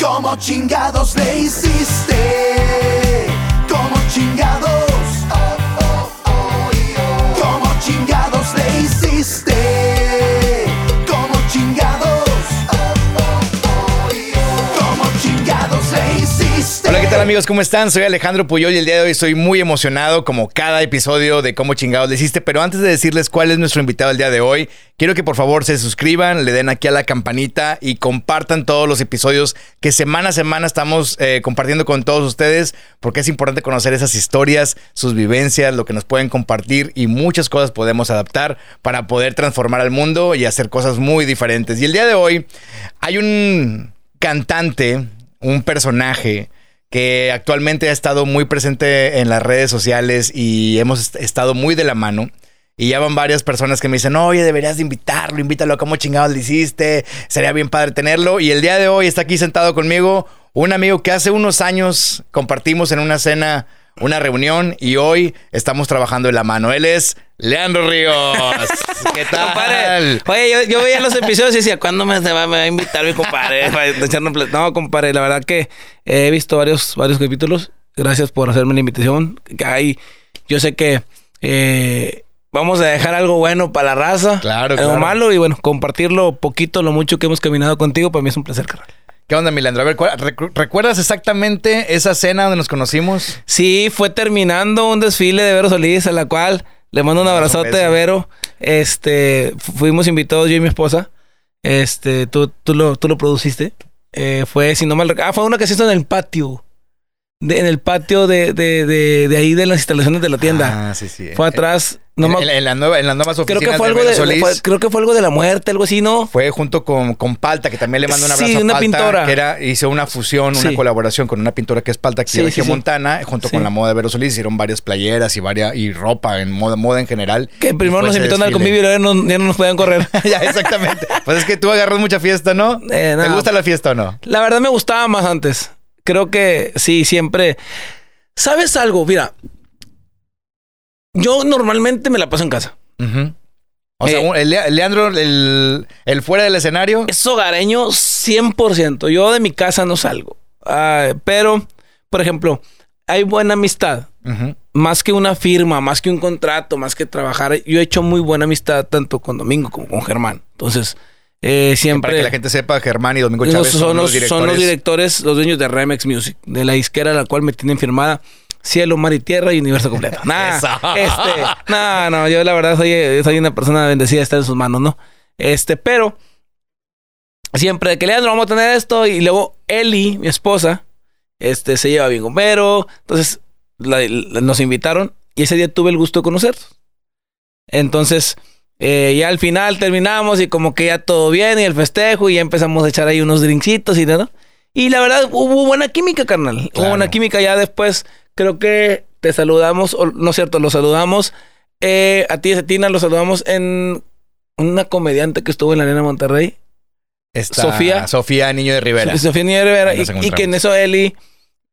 ¿Cómo chingados le hiciste? ¿Cómo chingados? Tal amigos? ¿Cómo están? Soy Alejandro Puyol y el día de hoy estoy muy emocionado como cada episodio de Cómo chingados le hiciste, pero antes de decirles cuál es nuestro invitado el día de hoy, quiero que por favor se suscriban, le den aquí a la campanita y compartan todos los episodios que semana a semana estamos eh, compartiendo con todos ustedes, porque es importante conocer esas historias, sus vivencias, lo que nos pueden compartir y muchas cosas podemos adaptar para poder transformar al mundo y hacer cosas muy diferentes. Y el día de hoy hay un cantante, un personaje, que actualmente ha estado muy presente en las redes sociales y hemos est- estado muy de la mano. Y ya van varias personas que me dicen, oye, deberías de invitarlo, invítalo, ¿cómo chingados le hiciste? Sería bien padre tenerlo. Y el día de hoy está aquí sentado conmigo un amigo que hace unos años compartimos en una cena, una reunión, y hoy estamos trabajando en la mano. Él es Leandro Ríos. ¿Qué tal? Compadre, oye, yo, yo veía los episodios y decía, ¿cuándo me, se va, me va a invitar mi compadre? No, compadre, la verdad que he visto varios, varios capítulos. Gracias por hacerme la invitación. Hay, yo sé que eh, vamos a dejar algo bueno para la raza. Claro, Algo claro. malo y bueno, compartirlo poquito, lo mucho que hemos caminado contigo, para mí es un placer, carnal. ¿Qué onda, Milandro? A ver, ¿cuál- recu- ¿recuerdas exactamente esa cena donde nos conocimos? Sí, fue terminando un desfile de Vero Solís, a la cual le mando un abrazote beso. a Vero. Este, fu- fuimos invitados yo y mi esposa. Este, tú, tú lo, tú lo produciste. Eh, fue, si no mal rec- ah, fue una que se hizo en el patio. De- en el patio de, de, de, de ahí de las instalaciones de la tienda. Ah, sí, sí. fue atrás. No en, me- en- en la nueva, en las nuevas creo oficinas que fue de algo de, Solís. fue- creo que fue algo de la muerte, algo así, ¿no? Fue junto con, con Palta, que también le mando un Sí, abrazo a una Palta, pintora. que era, hizo una fusión, una Sí. colaboración con una pintora que es Palta aquí Sí, sí, sí. Montana, junto Sí. con la moda de Vero Solís, hicieron varias playeras y varias y ropa en moda, moda en general. Que primero nos invitaron al convivio y luego no- ya no nos podían correr. ya, exactamente. Pues es que tú agarras mucha fiesta, ¿no? Eh, ¿Te no. gusta la fiesta o no? La verdad me gustaba más antes. Creo que sí, siempre. ¿Sabes algo? Mira, yo normalmente me la paso en casa. O sea, Eh. un- el, Leandro, el, el fuera del escenario. Es hogareño 100%. Yo de mi casa no salgo. Ah, pero, por ejemplo, hay buena amistad. Más que una firma, más que un contrato, más que trabajar. Yo he hecho muy buena amistad tanto con Domingo como con Germán. Entonces, eh, siempre... Para que la gente sepa, Germán y Domingo Chávez son, los, directores. son los directores, los dueños de Remex Music, de la disquera la cual me tienen firmada Cielo, Mar y Tierra y Universo Completo. Nah, este, no, no, yo la verdad soy, soy una persona bendecida de estar en sus manos, ¿no? Este, pero siempre de que Leandro vamos a tener esto y luego Eli, mi esposa, este, se lleva bien con Vero, entonces la- la- nos invitaron y ese día tuve el gusto de conocerlos. Entonces, eh, ya al final terminamos y como que ya todo bien y el festejo y ya empezamos a echar ahí unos drincitos y todo. Y la verdad hubo buena química, carnal. Hubo buena química ya después. Creo que te saludamos, o no es cierto, lo saludamos. eh, a ti, Cetina, lo saludamos en una comediante que estuvo en la Arena Monterrey. Sofía. Sofía Niño de Rivera. Sofía Niño Rivera. Ahí Y, que en eso Eli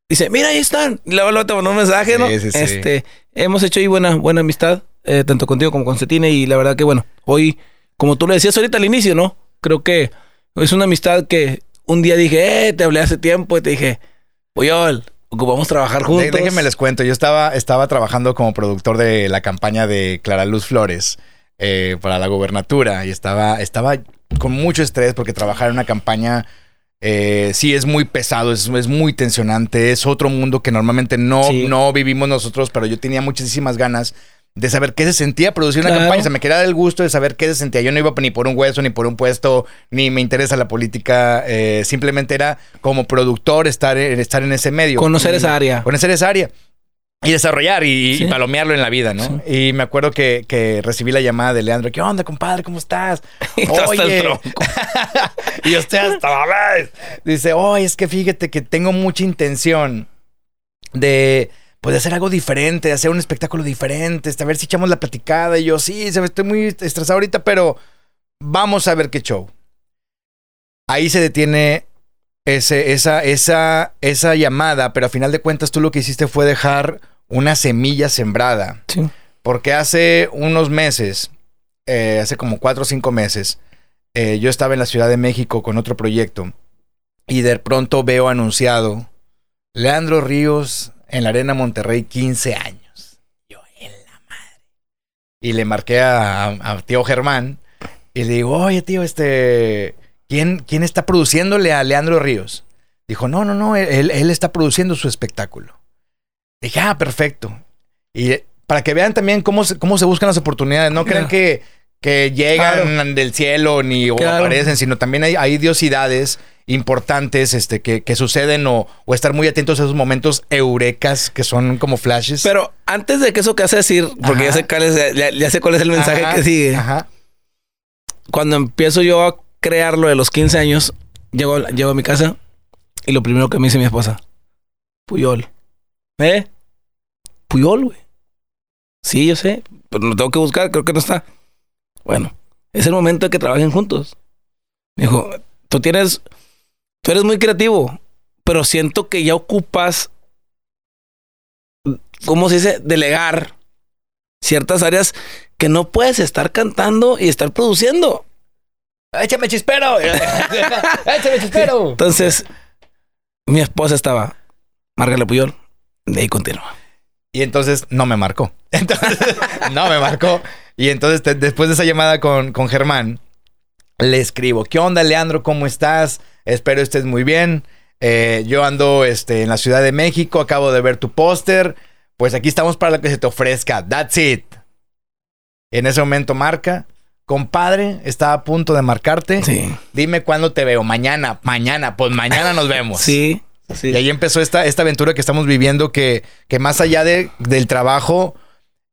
dice, mira, ahí están. Y luego, te mandó un mensaje, ¿no? Sí, sí. Este, hemos hecho ahí buena, buena amistad, eh, tanto contigo como con Cetina. Y la verdad que, bueno, hoy, como tú le decías ahorita al inicio, ¿no? Creo que es una amistad que un día dije, eh, te hablé hace tiempo y te dije, Puyol, ocupamos trabajar juntos. Déjenme les cuento. Yo estaba, estaba trabajando como productor de la campaña de Clara Luz Flores eh, para la gobernatura y estaba, estaba con mucho estrés porque trabajar en una campaña eh, sí es muy pesado, es, es muy tensionante, es otro mundo que normalmente no, Sí. no vivimos nosotros, pero yo tenía muchísimas ganas de saber qué se sentía producir una Claro. campaña. Se me quería dar el gusto de saber qué se sentía. Yo no iba ni por un hueso, ni por un puesto, ni me interesa la política. eh, simplemente era como productor estar, en- estar en ese medio. Conocer Y- esa área. conocer esa área y desarrollar y, palomearlo en la vida, ¿no? Y me acuerdo que, que recibí la llamada de Leandro. ¿Qué onda, compadre? ¿Cómo estás? Y tronco. y estoy hasta la vez. Dice, oye, es que fíjate que tengo mucha intención de, pues, de hacer algo diferente, de hacer un espectáculo diferente, este, a ver si echamos la platicada. Y yo, sí, estoy muy estresado ahorita, pero vamos a ver qué show. Ahí se detiene ese, esa, esa, esa llamada, pero a final de cuentas tú lo que hiciste fue dejar una semilla sembrada. Sí. Porque hace unos meses, eh, hace como cuatro o cinco meses, eh, yo estaba en la Ciudad de México con otro proyecto y de pronto veo anunciado Leandro Ríos en la Arena Monterrey 15 años. Yo, en la madre. Y le marqué a, a tío Germán y le digo, oye tío, este, ¿quién, ¿quién está produciéndole a Leandro Ríos? Dijo, no, no, no, él, él está produciendo su espectáculo. Dije, ah, perfecto. Y eh, para que vean también cómo se, cómo se buscan las oportunidades, no crean que, que llegan Claro. del cielo ni o Claro. aparecen, sino también hay, hay idiosidades importantes este, que, que suceden o, o estar muy atentos a esos momentos eurecas que son como flashes. Pero antes de que eso que hace decir, porque ya sé, cuál es, ya, ya sé cuál es el mensaje Ajá, que sigue. Ajá. Cuando empiezo yo a crear lo de los 15 años, llego, llego a mi casa y lo primero que me dice mi esposa, Puyol. ¿Eh? Puyol, güey. Sí, yo sé, pero lo tengo que buscar, creo que no está. Bueno, es el momento de que trabajen juntos. Me dijo, tú tienes, tú eres muy creativo, pero siento que ya ocupas, ¿cómo se dice? Delegar ciertas áreas que no puedes estar cantando y estar produciendo. ¡Échame chispero! ¡Échame chispero! Entonces, mi esposa estaba, Márgale Puyol, de ahí continúa. Y entonces no me marcó. Entonces, no me marcó. Y entonces, te- después de esa llamada con, con Germán, le escribo: ¿Qué onda, Leandro? ¿Cómo estás? Espero estés muy bien. Eh, yo ando este, en la Ciudad de México, acabo de ver tu póster. Pues aquí estamos para lo que se te ofrezca. That's it. En ese momento marca. Compadre, está a punto de marcarte. Sí. Dime cuándo te veo. Mañana, mañana, pues mañana nos vemos. Sí, sí. Y ahí empezó esta, esta aventura que estamos viviendo, que, que más allá de, del trabajo,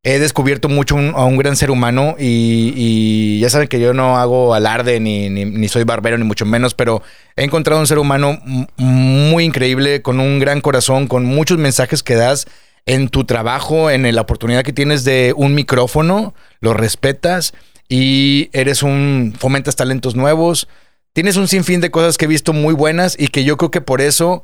he descubierto mucho a un gran ser humano y, ya saben que yo no hago alarde ni, ni, soy barbero, ni mucho menos, pero he encontrado un ser humano muy increíble, con un gran corazón, con muchos mensajes que das en tu trabajo, en la oportunidad que tienes de un micrófono, lo respetas y eres un, fomentas talentos nuevos. Tienes un sinfín de cosas que he visto muy buenas y que yo creo que por eso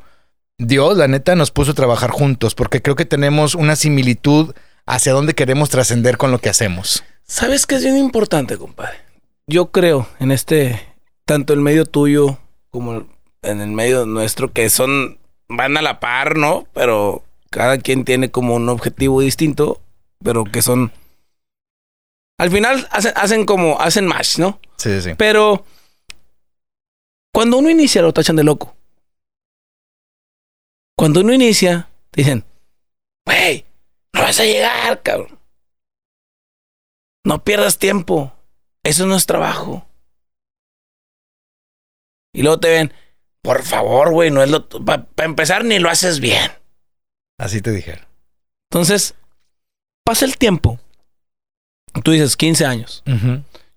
Dios, la neta, nos puso a trabajar juntos, porque creo que tenemos una similitud hacia dónde queremos trascender con lo que hacemos. ¿Sabes qué es bien importante, compadre? Yo creo en este, tanto el medio tuyo como en el medio nuestro, que son, van a la par, ¿no? Pero cada quien tiene como un objetivo distinto, pero que son... Al final hacen, hacen como, hacen match, ¿no? Sí, sí. Pero cuando uno inicia lo tachan de loco. Cuando uno inicia, te dicen, güey, no vas a llegar, cabrón. No pierdas tiempo. Eso no es trabajo. Y luego te ven, por favor, güey, no es lo... Para empezar, ni lo haces bien. Así te dijeron. Entonces, pasa el tiempo. Tú dices 15 años.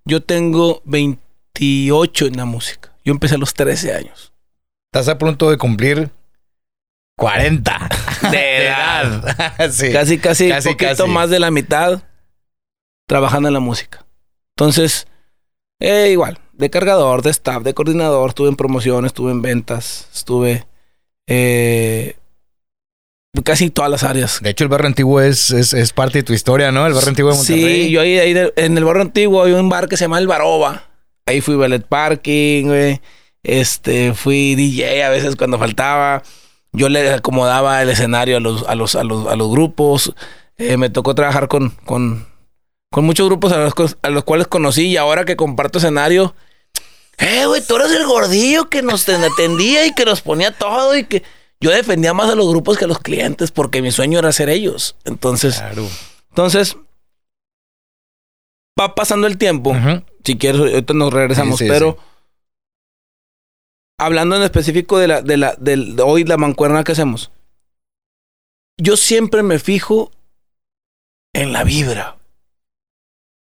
Yo tengo 28 en la música. Yo empecé a los 13 años. Estás a punto de cumplir 40 De edad. sí. Casi, casi, Casi, poquito casi. más de la mitad trabajando en la música. Entonces, eh, igual, de cargador, de staff, de coordinador, estuve en promociones, estuve en ventas, estuve eh, casi todas las áreas. De hecho, el barrio antiguo es, es, es parte de tu historia, ¿no? El barrio antiguo de Monterrey. Sí, yo ahí, ahí de- en el barrio antiguo hay un bar que se llama El Baroba. Ahí fui ballet parking, güey. Este, fui DJ a veces cuando faltaba. Yo le acomodaba el escenario a los, a los, a los, a los grupos. Eh, me tocó trabajar con, con, con muchos grupos a los, a los cuales conocí y ahora que comparto escenario. Eh, güey, tú eres el gordillo que nos ten- atendía y que nos ponía todo y que yo defendía más a los grupos que a los clientes porque mi sueño era ser ellos. Entonces, Claro. entonces, va pasando el tiempo. Si quieres, ahorita nos regresamos, Sí, sí, pero hablando en específico de la, de la, del- de hoy, la mancuerna que hacemos. Yo siempre me fijo en la vibra.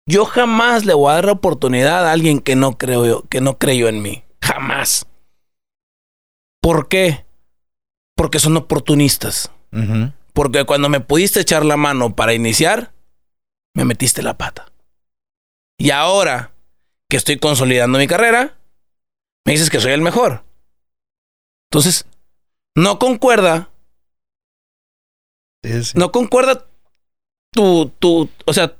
Yo jamás le voy a dar la oportunidad a alguien que no creo yo, que no creyó en mí. Jamás. ¿Por qué? Porque son oportunistas. Porque cuando me pudiste echar la mano para iniciar, me metiste la pata. Y ahora que estoy consolidando mi carrera, me dices que soy el mejor. Entonces, no concuerda, Sí, sí. no concuerda tu, tu, o sea,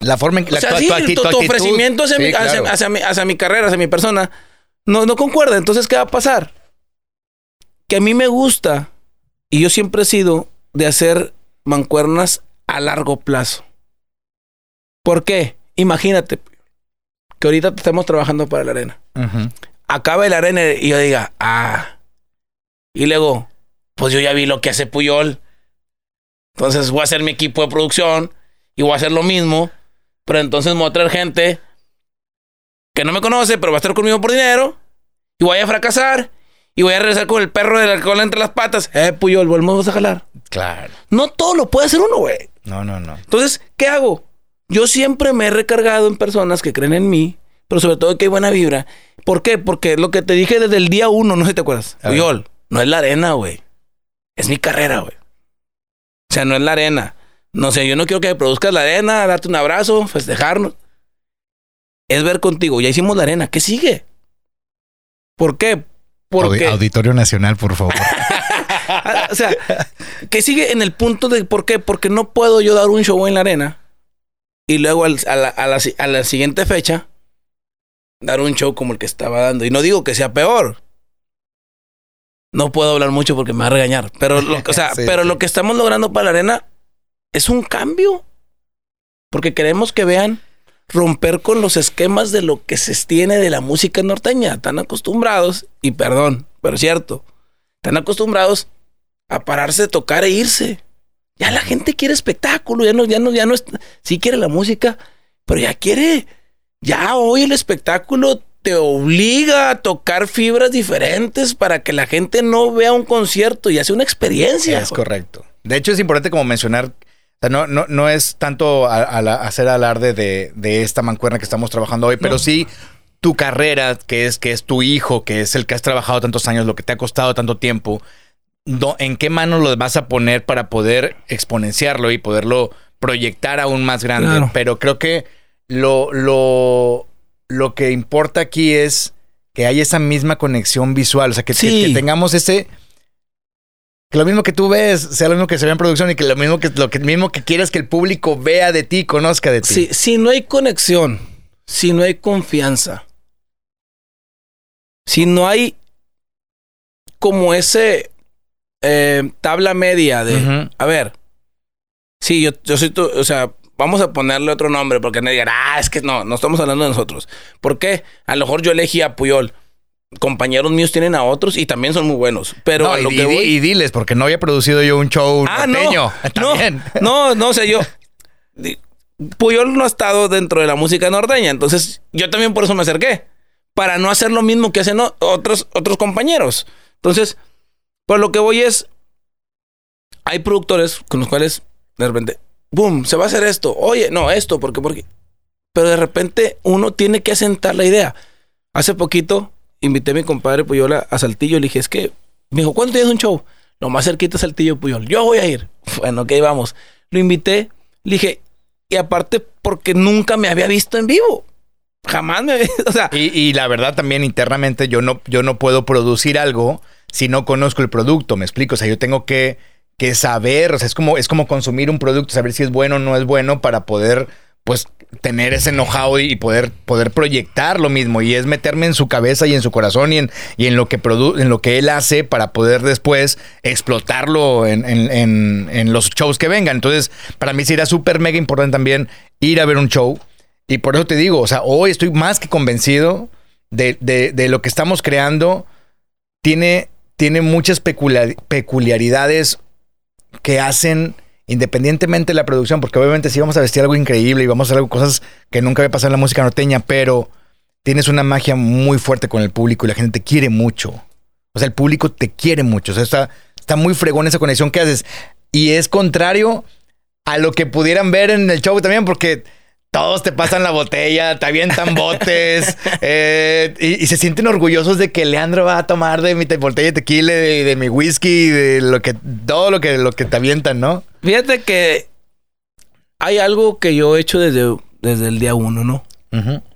La forma en que o sea, tu- sí, tu acti- tu, tu tu actitud. ofrecimiento hacia, Sí, mi, hacia- claro. hacia mi, hacia mi carrera, hacia mi persona, no, no concuerda. Entonces, ¿qué va a pasar? Que a mí me gusta, y yo siempre he sido de hacer mancuernas a largo plazo. ¿Por qué? Imagínate que ahorita estamos trabajando para la arena. Ujú. Acabe la arena y yo diga, ah. Y luego, pues yo ya vi lo que hace Puyol. Entonces voy a hacer mi equipo de producción y voy a hacer lo mismo. Pero entonces me voy a traer gente que no me conoce, pero va a estar conmigo por dinero. Y voy a fracasar. Y voy a regresar con el perro de la cola entre las patas. Eh, Puyol, volvemos a jalar. Claro. No todo lo puede hacer uno, güey. No, no, no. Entonces, ¿qué hago? Yo siempre me he recargado en personas que creen en mí, pero sobre todo que hay buena vibra. ¿Por qué? Porque lo que te dije desde el día uno, no sé si te acuerdas. No es la arena, güey. Es mi carrera, güey. O sea, no es la arena. No sé, yo no quiero que me produzcas la arena, darte un abrazo, festejarnos. Es ver contigo. Ya hicimos la arena. ¿Qué sigue? ¿Por qué? Porque... Audi- Auditorio Nacional, por favor. O sea, que sigue en el punto de por qué, porque no puedo yo dar un show en la arena y luego al- a, la, a la si- a la siguiente fecha dar un show como el que estaba dando. Y no digo que sea peor. No puedo hablar mucho porque me va a regañar. Pero lo, o sea, Sí, pero sí. lo que estamos logrando para la arena es un cambio. Porque queremos que vean romper con los esquemas de lo que se tiene de la música norteña. Están acostumbrados, y perdón, pero es cierto, están acostumbrados a pararse, tocar e irse. Ya la gente quiere espectáculo, ya no, ya no, ya no es, sí quiere la música, pero ya quiere, ya hoy el espectáculo te obliga a tocar fibras diferentes para que la gente no vea un concierto y hace una experiencia. Es correcto. De hecho, es importante como mencionar, o sea, no, no, no es tanto a- a la- hacer alarde de, de esta mancuerna que estamos trabajando hoy, pero No. sí tu carrera, que es, que es tu hijo, que es el que has trabajado tantos años, lo que te ha costado tanto tiempo, do- ¿en qué manos lo vas a poner para poder exponenciarlo y poderlo proyectar aún más grande? Claro. Pero creo que lo, lo, lo que importa aquí es que hay esa misma conexión visual, o sea, que, que- Sí. que tengamos ese... Que lo mismo que tú ves sea lo mismo que se ve en producción y que lo mismo que lo que mismo que quieras que el público vea de ti, conozca de ti. Si, si no hay conexión, si no hay confianza, si no hay como ese eh, tabla media de, a ver, sí, yo, yo soy tu, o sea, vamos a ponerle otro nombre porque no digan, ah, es que no, no estamos hablando de nosotros. ¿Por qué? A lo mejor yo elegí a Puyol. Compañeros míos tienen a otros y también son muy buenos. Pero No, a y, lo y- que voy... y diles, porque no había producido yo un show Ah, norteño. no, no, no, no, o sea, yo. Puyol no ha estado dentro de la música norteña, entonces yo también por eso me acerqué, para no hacer lo mismo que hacen otros, otros compañeros. Entonces, por lo que voy es, hay productores con los cuales de repente, boom, se va a hacer esto, oye, no, esto, porque, porque, pero de repente uno tiene que asentar la idea. Hace poquito invité a mi compadre Puyol a, Saltillo, le dije, es que, me dijo, ¿cuándo tienes un show? Lo más cerquita es Saltillo Puyol. Yo voy a ir. Bueno, ok, vamos. Lo invité. Le dije, y aparte porque nunca me había visto en vivo. Jamás me había, o sea, Y, y la verdad también internamente yo no, yo no puedo producir algo si no conozco el producto, me explico. O sea, yo tengo que, que saber, o sea, es como, es como consumir un producto, saber si es bueno o no es bueno para poder, pues, tener ese know-how y poder, poder proyectar lo mismo. Y es meterme en su cabeza y en su corazón y en, y en lo que produ en lo que él hace para poder después explotarlo en, en- en- los shows que vengan. Entonces, para mí sería súper mega importante también ir a ver un show. Y por eso te digo, o sea, hoy estoy más que convencido de, de- de lo que estamos creando. Tiene, tiene muchas peculiar- peculiaridades que hacen independientemente de la producción, porque obviamente sí vamos a vestir algo increíble y vamos a hacer algo- cosas que nunca había pasado en la música norteña, pero tienes una magia muy fuerte con el público y la gente te quiere mucho. O sea, el público te quiere mucho. O sea, está, está muy fregón esa conexión que haces. Y es contrario a lo que pudieran ver en el show también, porque todos te pasan la botella, te avientan botes eh, y, y se sienten orgullosos de que Leandro va a tomar de mi te- botella de tequila, de, de mi whisky, de lo que todo lo que lo que te avientan, ¿no? fíjate que hay algo que yo he hecho desde, desde el día uno, ¿no?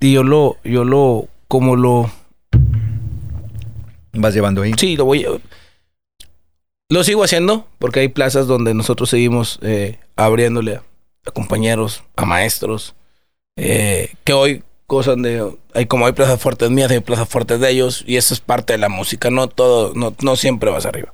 Y yo lo, yo lo, como lo, Vas llevando ahí. Sí, lo voy a... Lo sigo haciendo porque hay plazas donde nosotros seguimos eh, abriéndole a, a compañeros, a maestros, eh, que hoy cosas de... Hay como hay plazas fuertes mías, hay plazas fuertes de ellos. Y eso es parte de la música. No todo, no, no siempre vas arriba.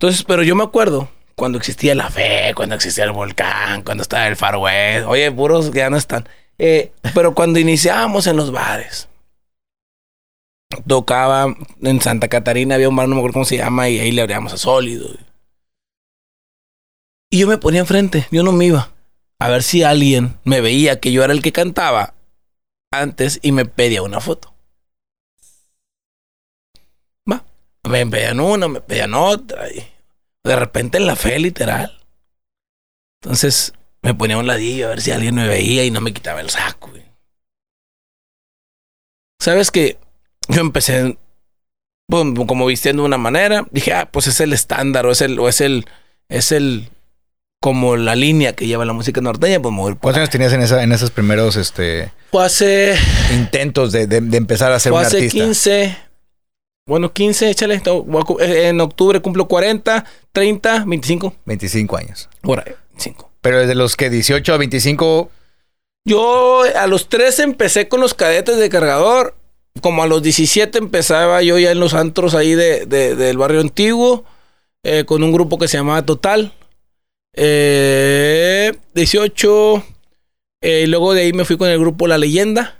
Entonces, pero yo me acuerdo cuando existía la fe, cuando existía el volcán, cuando estaba el Far West. Oye, puros que ya no están. Eh, pero cuando iniciábamos en los bares, tocaba en Santa Catarina, había un bar, no me acuerdo cómo se llama, y ahí le abríamos a Sólido. Y yo me ponía enfrente, yo no me iba. A ver si alguien me veía que yo era el que cantaba antes y me pedía una foto. Va. Me pedían una, me pedían otra. De repente en la fe, literal. Entonces me ponía a un ladillo a ver si alguien me veía y no me quitaba el saco. ¿Sabes que Yo empecé pues, como vistiendo de una manera. Dije, ah, pues es el estándar o es el, o es es el, como la línea que lleva la música norteña, pues mover por ¿Cuántos años tenías en, esa, en esos primeros este, Fue hace, intentos de, de- de empezar a ser fue un hace artista? 15, bueno, 15, échale, eh, en octubre cumplo 40, 30, 25, 25 años. por ahí, 5. Pero desde los que 18 a 25, Yo a los 13 empecé con los cadetes de cargador. Como a los 17 empezaba yo ya en los antros ahí de, de- del barrio antiguo. eh, con un grupo que se llamaba Total. Eh, 18. eh, luego de ahí me fui con el grupo La Leyenda.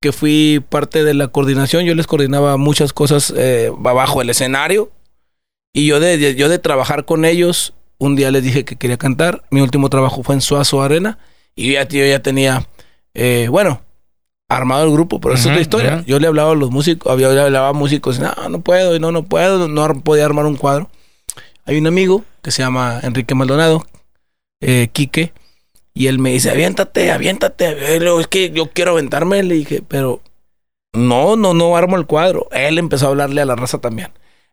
Que fui parte de la coordinación. Yo les coordinaba muchas cosas eh, abajo del escenario. Y yo de, de- yo de trabajar con ellos, un día les dije que quería cantar. Mi último trabajo fue en Suazo Arena. Y yo ya, yo ya tenía, eh, bueno, armado el grupo, pero esa es otra historia. Yo le hablaba a los músicos, había, le hablaba a músicos, no, no puedo, no, no puedo, no podía armar un cuadro. Hay un amigo que se llama Enrique Maldonado, eh, Quique, y él me dice, aviéntate, aviéntate. Es que yo quiero aventarme, le dije, pero no, no, no armo el cuadro. Él empezó a hablarle a la raza también.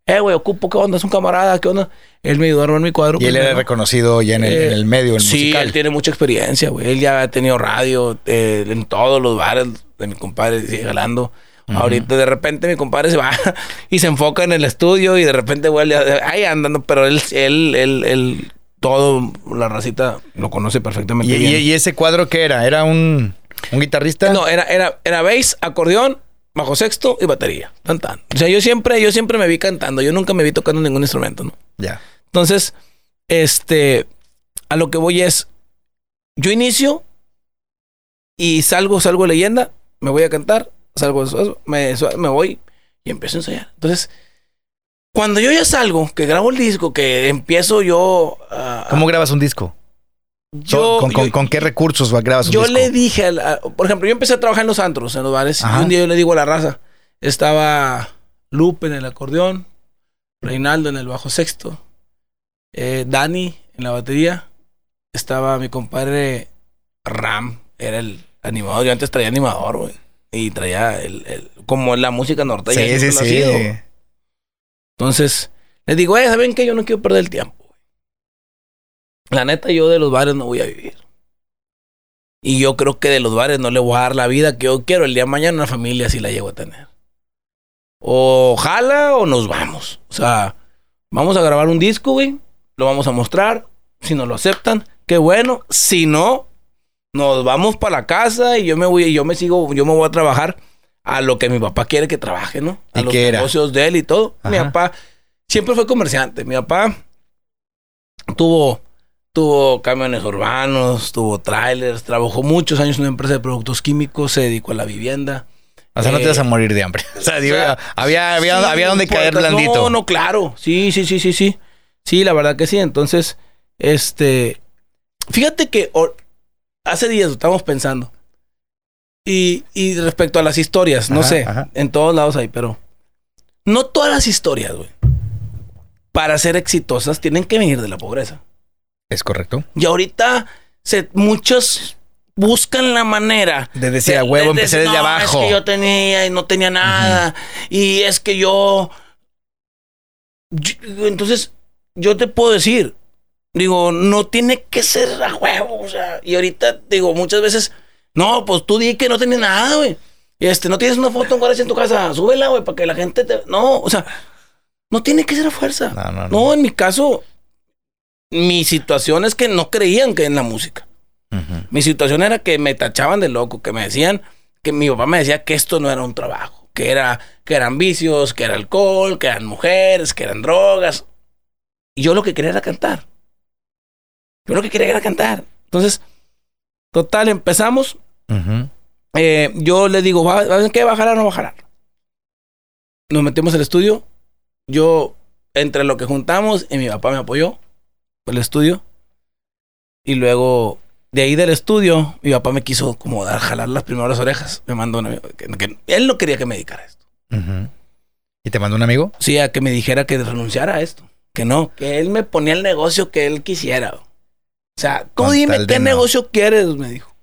Eh, güey, ocupo, ¿qué onda? Es un camarada, ¿qué onda? Él me ayudó a armar mi cuadro. y él era primero. reconocido ya en el, Eh, en el medio, en el sí, musical. él tiene mucha experiencia, güey. Él ya ha tenido radio eh, en todos los bares de mi compadre, sigue Ahorita de repente mi compadre se va y se enfoca en el estudio y de repente vuelve ahí andando, pero él, él, él, él, todo la racita lo conoce perfectamente ¿Y, bien. y- y ese cuadro qué era? ¿Era un, un guitarrista? No, era, era, era bass, acordeón, bajo sexto y batería. Tan, tan. O sea, yo siempre, yo siempre me vi cantando. Yo nunca me vi tocando ningún instrumento, ¿no? Ya. Entonces, este, a lo que voy es, yo inicio y salgo, salgo leyenda, me voy a cantar, salgo, me, me voy y empiezo a ensayar. Entonces, cuando yo ya salgo, que grabo el disco, que empiezo yo a... ¿Cómo grabas un disco? yo, ¿Con, con- yo- con qué recursos grabas un yo disco? le dije, a- por ejemplo, yo empecé a trabajar en los antros, en los bares, Ajá. y un día yo le digo a la raza, estaba Lupe en el acordeón, Reinaldo en el bajo sexto, eh, Dani en la batería, estaba mi compadre Ram, era el animador, yo antes traía animador, güey, y traía el, el- como la música norteña. Sí, sí, sí. sido. Entonces, les digo, eh, ¿saben qué? Yo no quiero perder el tiempo. La neta, yo de los bares no voy a vivir. Y yo creo que de los bares no le voy a dar la vida que yo quiero. El día de mañana una familia sí la llego a tener. O jala o nos vamos. O sea, vamos a grabar un disco, güey. Lo vamos a mostrar. Si nos lo aceptan, qué bueno. Si no, nos vamos para la casa y yo me voy, yo me sigo, yo me voy a trabajar a lo que mi papá quiere que trabaje, ¿no? A ¿Y los era? negocios de él y todo. Mi papá siempre fue comerciante. Mi papá tuvo, tuvo camiones urbanos, tuvo trailers, trabajó muchos años en una empresa de productos químicos, se dedicó a la vivienda. O sea, no te Eh, vas a morir de hambre. O sea, digo, o sea, había, había, Sí, había donde caer blandito. No, no, claro. Sí, sí, sí, sí, sí. Sí, la verdad que sí. Entonces, este. Fíjate que hace días lo estábamos pensando. Y, y respecto a las historias, no Ajá, sé, ajá. en todos lados hay, pero no todas las historias, güey, para ser exitosas tienen que venir de la pobreza. Es correcto. Y ahorita se, muchos buscan la manera De decir a huevo, empecé decir, desde "No, abajo. Es que yo tenía y no tenía nada. Y es que yo... yo- Entonces, yo te puedo decir, digo, no tiene que ser a huevo. O sea, y ahorita, digo, muchas veces, no, pues tú di que no tienes nada, güey. Este, no tienes una foto en en tu casa, súbela, güey, para que la gente te. No, o sea, no tiene que ser a fuerza. No, no, no. No, en mi caso, mi situación es que no creían que en la música. Mi situación era que me tachaban de loco, que me decían, que mi papá me decía que esto no era un trabajo, que era, que eran vicios, que era alcohol, que eran mujeres, que eran drogas. Y yo lo que quería era cantar. Yo lo que quería era cantar. Entonces, total, empezamos. Ujú. Eh, yo le digo, ¿va, ¿qué jalar o no jalar? Nos metemos al estudio. Yo, entre lo que juntamos, y mi papá me apoyó el estudio. Y luego, de ahí del estudio, mi papá me quiso como dar, jalar las primeras orejas. Me mandó una, que, que él no quería que me dedicara a esto. ¿Y te mandó un amigo? Sí, a que me dijera que renunciara a esto. Que no, que él me ponía el negocio que él quisiera. O sea, tú Con dime qué no. negocio quieres, me dijo.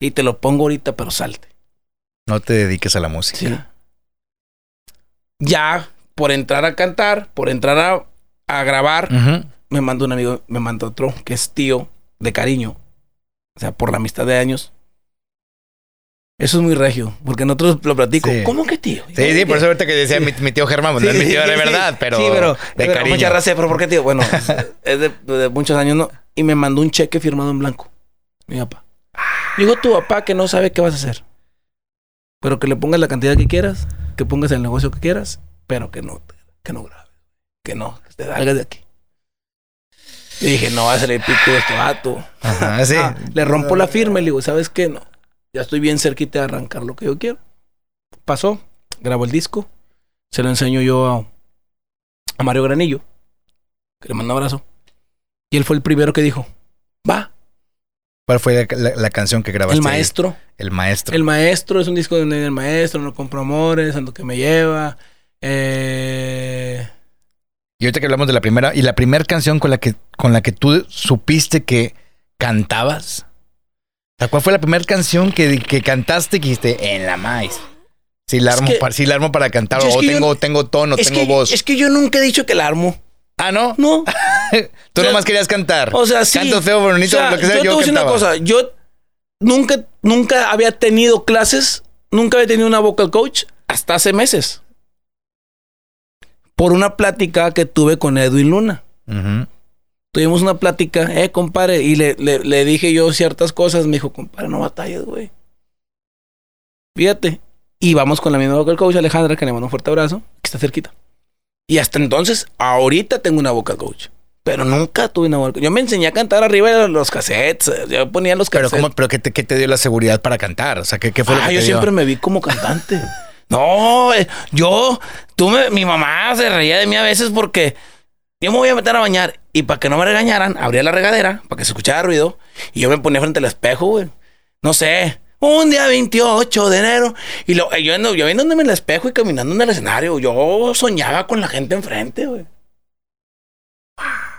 Y te lo pongo ahorita, pero salte. No te dediques a la música. Sí. Ya, por entrar a cantar, por entrar a, a grabar, me mandó un amigo, me mandó otro, que es tío de cariño. O sea, por la amistad de años. Eso es muy regio, porque nosotros lo platico. Sí. ¿Cómo que tío? Sí, sí, por eso ahorita que decía mi, mi tío Germán, no es mi tío de verdad, pero, sí, pero, de pero cariño. Muchas gracias, pero ¿por qué tío? Bueno, es de, de muchos años, ¿no? Y me mandó un cheque firmado en blanco. Mi papá. Digo tu papá que no sabe qué vas a hacer. Pero que le pongas la cantidad que quieras, que pongas el negocio que quieras, pero que no, que no grabes. Que no, que te salgas de aquí. Y dije, no va a salir pico de este vato. Ajá, sí. Ah, le rompo la firma y le digo, ¿sabes qué? No. Ya estoy bien cerquita de arrancar lo que yo quiero. Pasó, grabo el disco, se lo enseño yo a, a Mario Granillo, que le mando un abrazo. Y él fue el primero que dijo, va, ¿Cuál fue la, la- la canción que grabaste? el ahí? maestro. El maestro. El maestro es un disco donde el maestro, no compro amores, ando que me lleva. Eh, Y ahorita que hablamos de la primera, y la primera canción con la que, con la que tú supiste que cantabas. O sea, ¿cuál fue la primera canción que, que cantaste y que dijiste en la maíz? Si la armo, que- para, si la armo para cantar, o que yo- tengo, tengo tono, tengo que, voz. es que yo nunca he dicho que la armo. Ah, ¿no? No. Tú o sea, nomás querías cantar. O sea, sí. Canto feo, bonito, O sea, lo que sea, yo, te voy a decir una cosa. Yo nunca, nunca había tenido clases, nunca había tenido una vocal coach hasta hace meses. Por una plática que tuve con Edwin Luna. Ujú. Tuvimos una plática, eh, compadre, y le, le, le dije yo ciertas cosas. Me dijo, compadre, no batalles, güey. Fíjate. Y vamos con la misma vocal coach, Alejandra, que le mando un fuerte abrazo, que está cerquita. Y hasta entonces, ahorita tengo una vocal coach. Pero nunca tuve una vocal coach. Yo me enseñé a cantar arriba de los cassettes. eh, Yo ponía los Pero, cassettes. ¿cómo, pero ¿qué te, qué te dio la seguridad para cantar? O sea, ¿qué, qué fue lo Ah, que yo te siempre dio? me vi como cantante. No, eh, yo, tú me, mi mamá se reía de mí a veces porque yo me voy a meter a bañar y para que no me regañaran, abría la regadera para que se escuchara ruido y yo me ponía frente al espejo, güey. No sé, un día 28 de enero y lo, yo, ando- yo viéndome en el espejo y caminando en el escenario, yo soñaba con la gente enfrente, güey.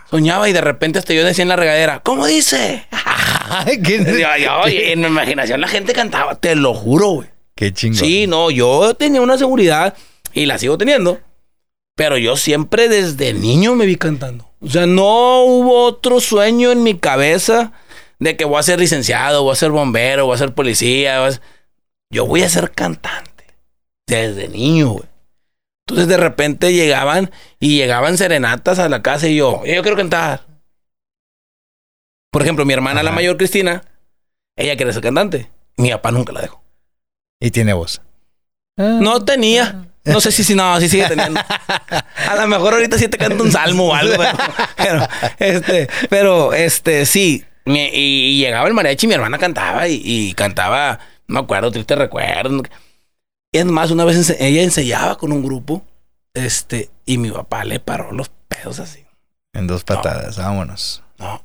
Soñaba y de repente hasta yo decía en la regadera, ¿cómo dice? ¿qué, Yo- en mi imaginación la gente cantaba, te lo juro, güey. qué chingón. Sí, no, yo tenía una seguridad y la sigo teniendo. Pero yo siempre desde niño me vi cantando. O sea, no hubo otro sueño en mi cabeza de que voy a ser licenciado, voy a ser bombero, voy a ser policía. voy a ser- Yo voy a ser cantante. Desde niño, güey. Entonces de repente llegaban y llegaban serenatas a la casa y yo, yo quiero cantar. Por ejemplo, mi hermana, la mayor Cristina, ella quiere ser cantante. Mi papá nunca la dejó. Y tiene voz. No tenía. No sé si, si no, si sigue teniendo. A lo mejor ahorita sí te canto un salmo o algo, pero, pero, este, pero este, sí. Mi- y, y llegaba el mariachi y mi hermana cantaba y, y cantaba, no me acuerdo, triste recuerdo. Es más, una vez ense- ella ensayaba con un grupo, este, y mi papá le paró los pedos así. En dos patadas, vámonos. No.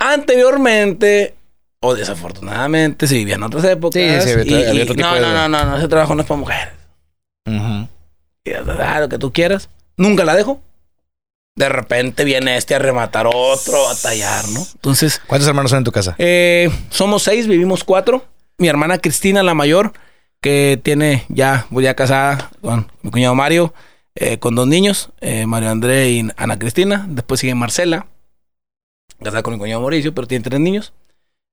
Anteriormente, o desafortunadamente, se vivían otras épocas. Sí, había y- había y- otro tipo no, de- no, no, no, no, ese trabajo no es para mujeres. Ujú. Y ah, lo que tú quieras. Nunca la dejo. De repente viene este a rematar otro, a tallar, ¿no? Entonces, ¿Cuántos hermanos son en tu casa? eh, somos seis, vivimos cuatro. Mi hermana Cristina, la mayor, que tiene ya, voy ya casada con mi cuñado Mario, eh, con dos niños, eh, Mario André y Ana Cristina. Después sigue Marcela, casada con mi cuñado Mauricio, pero tiene tres niños.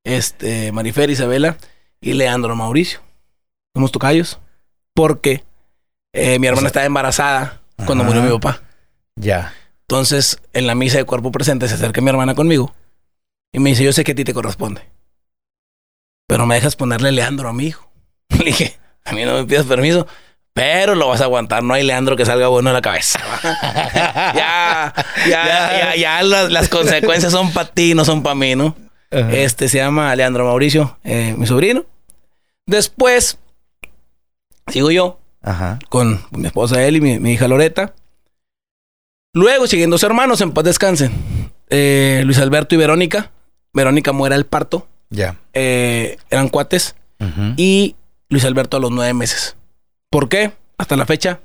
Este, Marifer, Isabela y Leandro Mauricio. Somos tocayos. Porque mi hermana sea- estaba embarazada cuando Ajá. murió mi papá. Ya. Entonces, en la misa de cuerpo presente se acerca mi hermana conmigo Y me dice, yo sé que a ti te corresponde. Pero me dejas ponerle Leandro a mi hijo. Le dije, a mí no me pidas permiso. Pero lo vas a aguantar, no hay Leandro que salga bueno en la cabeza. ya, ya, ya, ya, las, las consecuencias son para ti, no son para mí, ¿no? Este se llama Leandro Mauricio, eh, mi sobrino. Después, sigo yo Ajá. con mi esposa Eli, mi, mi hija Loreta. Luego siguen dos hermanos, en paz descansen. Eh, Luis Alberto y Verónica. Verónica muere al parto. Ya. Eh, eran cuates. Y Luis Alberto a los nueve meses. ¿Por qué? Hasta la fecha.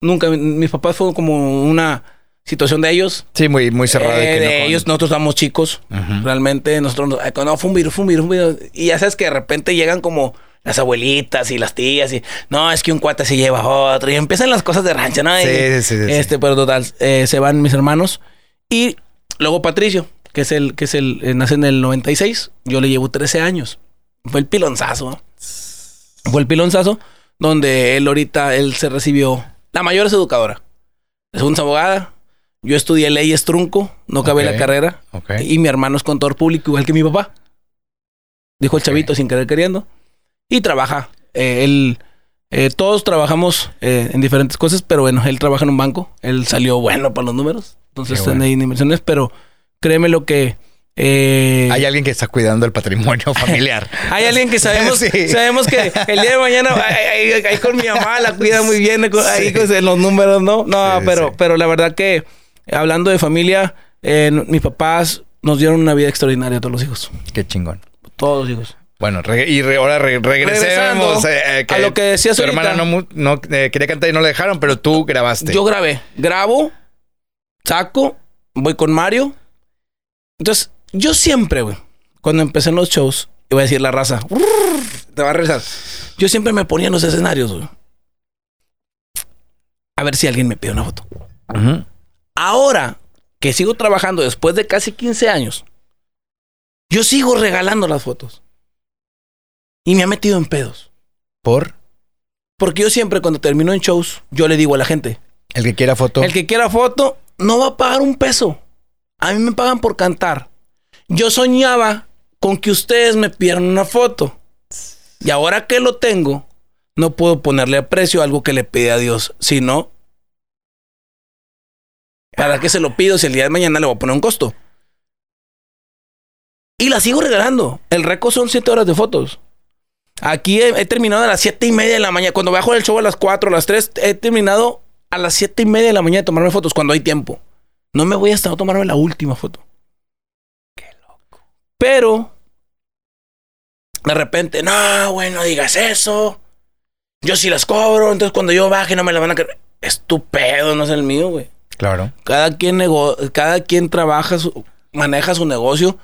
Nunca, mi- mis papás fue como una situación de ellos. Sí, muy, muy cerrado. Eh, de que de no con- ellos, nosotros éramos chicos. Ujú. Realmente, nosotros, no, eh, no, fue un virus, fue un virus, fue un virus. Y ya sabes que de repente llegan como las abuelitas y las tías y no, es que un cuate se lleva a otro y empiezan las cosas de rancho, ¿no? Y- Sí, sí, sí. Este, pero total, eh, se van mis hermanos y luego Patricio, que es el, que es el, eh, nace en el 96, yo le llevo 13 años. Fue el pilonzazo, ¿no? Fue el pilonzazo donde él ahorita, él se recibió, la mayor es educadora, es una abogada, yo estudié leyes trunco, no acabé la carrera, Ok. y mi hermano es contador público, igual que mi papá. Dijo el chavito sin querer queriendo. Y trabaja. Eh, él, eh, todos trabajamos eh, en diferentes cosas, pero bueno, él trabaja en un banco. Él salió bueno para los números. Entonces están bueno. ahí en inversiones, pero créeme lo que. eh, Hay alguien que está cuidando el patrimonio familiar. hay alguien que sabemos, Sí. sabemos que el día de mañana ahí, con mi mamá la cuida muy bien ahí Sí. con- los números, ¿no? No, Sí, pero, pero la verdad que hablando de familia, eh, mis papás nos dieron una vida extraordinaria a todos los hijos. Qué chingón. Todos los hijos. Bueno, y re- ahora re- regresemos eh, eh, a lo que decías tu ahorita. hermana no, eh, quería cantar y no le dejaron, pero tú grabaste. Yo grabé, grabo, saco, voy con Mario. Entonces, yo siempre, güey, cuando empecé en los shows, iba a decir la raza, te va a rezar. Yo siempre me ponía en los escenarios, güey. A ver si alguien me pide una foto. Ahora que sigo trabajando después de casi 15 años, yo sigo regalando las fotos. Y me ha metido en pedos. Por Porque yo siempre cuando termino en shows, yo le digo a la gente, el que quiera foto. El que quiera foto no va a pagar un peso. A mí me pagan por cantar. Yo soñaba con que ustedes me pidieran una foto. Y ahora que lo tengo, no puedo ponerle a precio algo que le pide a Dios. Si no, ¿para qué se lo pido si el día de mañana le voy a poner un costo? Y la sigo regalando. El récord son siete horas de fotos. Aquí he, he terminado a las siete y media de la mañana. Cuando bajo el show a las cuatro, a las tres, he terminado a las siete y media de la mañana de tomarme fotos cuando hay tiempo. No me voy hasta no tomarme la última foto. Qué loco. Pero, de repente, no, güey, no digas eso. Yo sí las cobro, entonces cuando yo baje no me la van a creer. Estupendo, no es el mío, güey. Claro. Cada quien, nego cada quien trabaja, su- maneja su negocio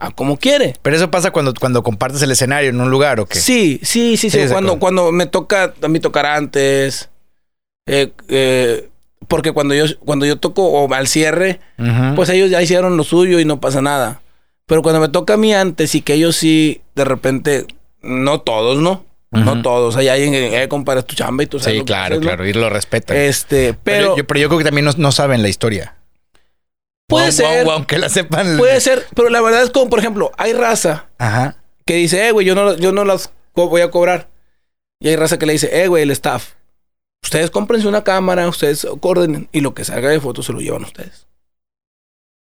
a como quiere. Pero eso pasa cuando, cuando compartes el escenario en un lugar o qué. Sí, sí, sí, sí. Cuando, cuando me toca, a mí tocar antes. Eh, eh, porque cuando yo, cuando yo toco o al cierre, pues ellos ya hicieron lo suyo y no pasa nada. Pero cuando me toca a mí antes y que ellos sí, de repente, no todos, ¿no? No todos. Hay alguien que eh, compadre, es tu chamba y tú sabes sí, claro, haces, ¿no? claro. Y lo respetan. Este, pero, pero yo, pero yo creo que también no, no saben la historia. Puede ser, la sepan. puede ser, pero la verdad es como, por ejemplo, hay raza Ajá. que dice, eh, güey, yo no, yo no las voy a cobrar. Y hay raza que le dice, eh, güey, el staff. Ustedes cómprense una cámara, ustedes coordinen y lo que salga de fotos se lo llevan ustedes.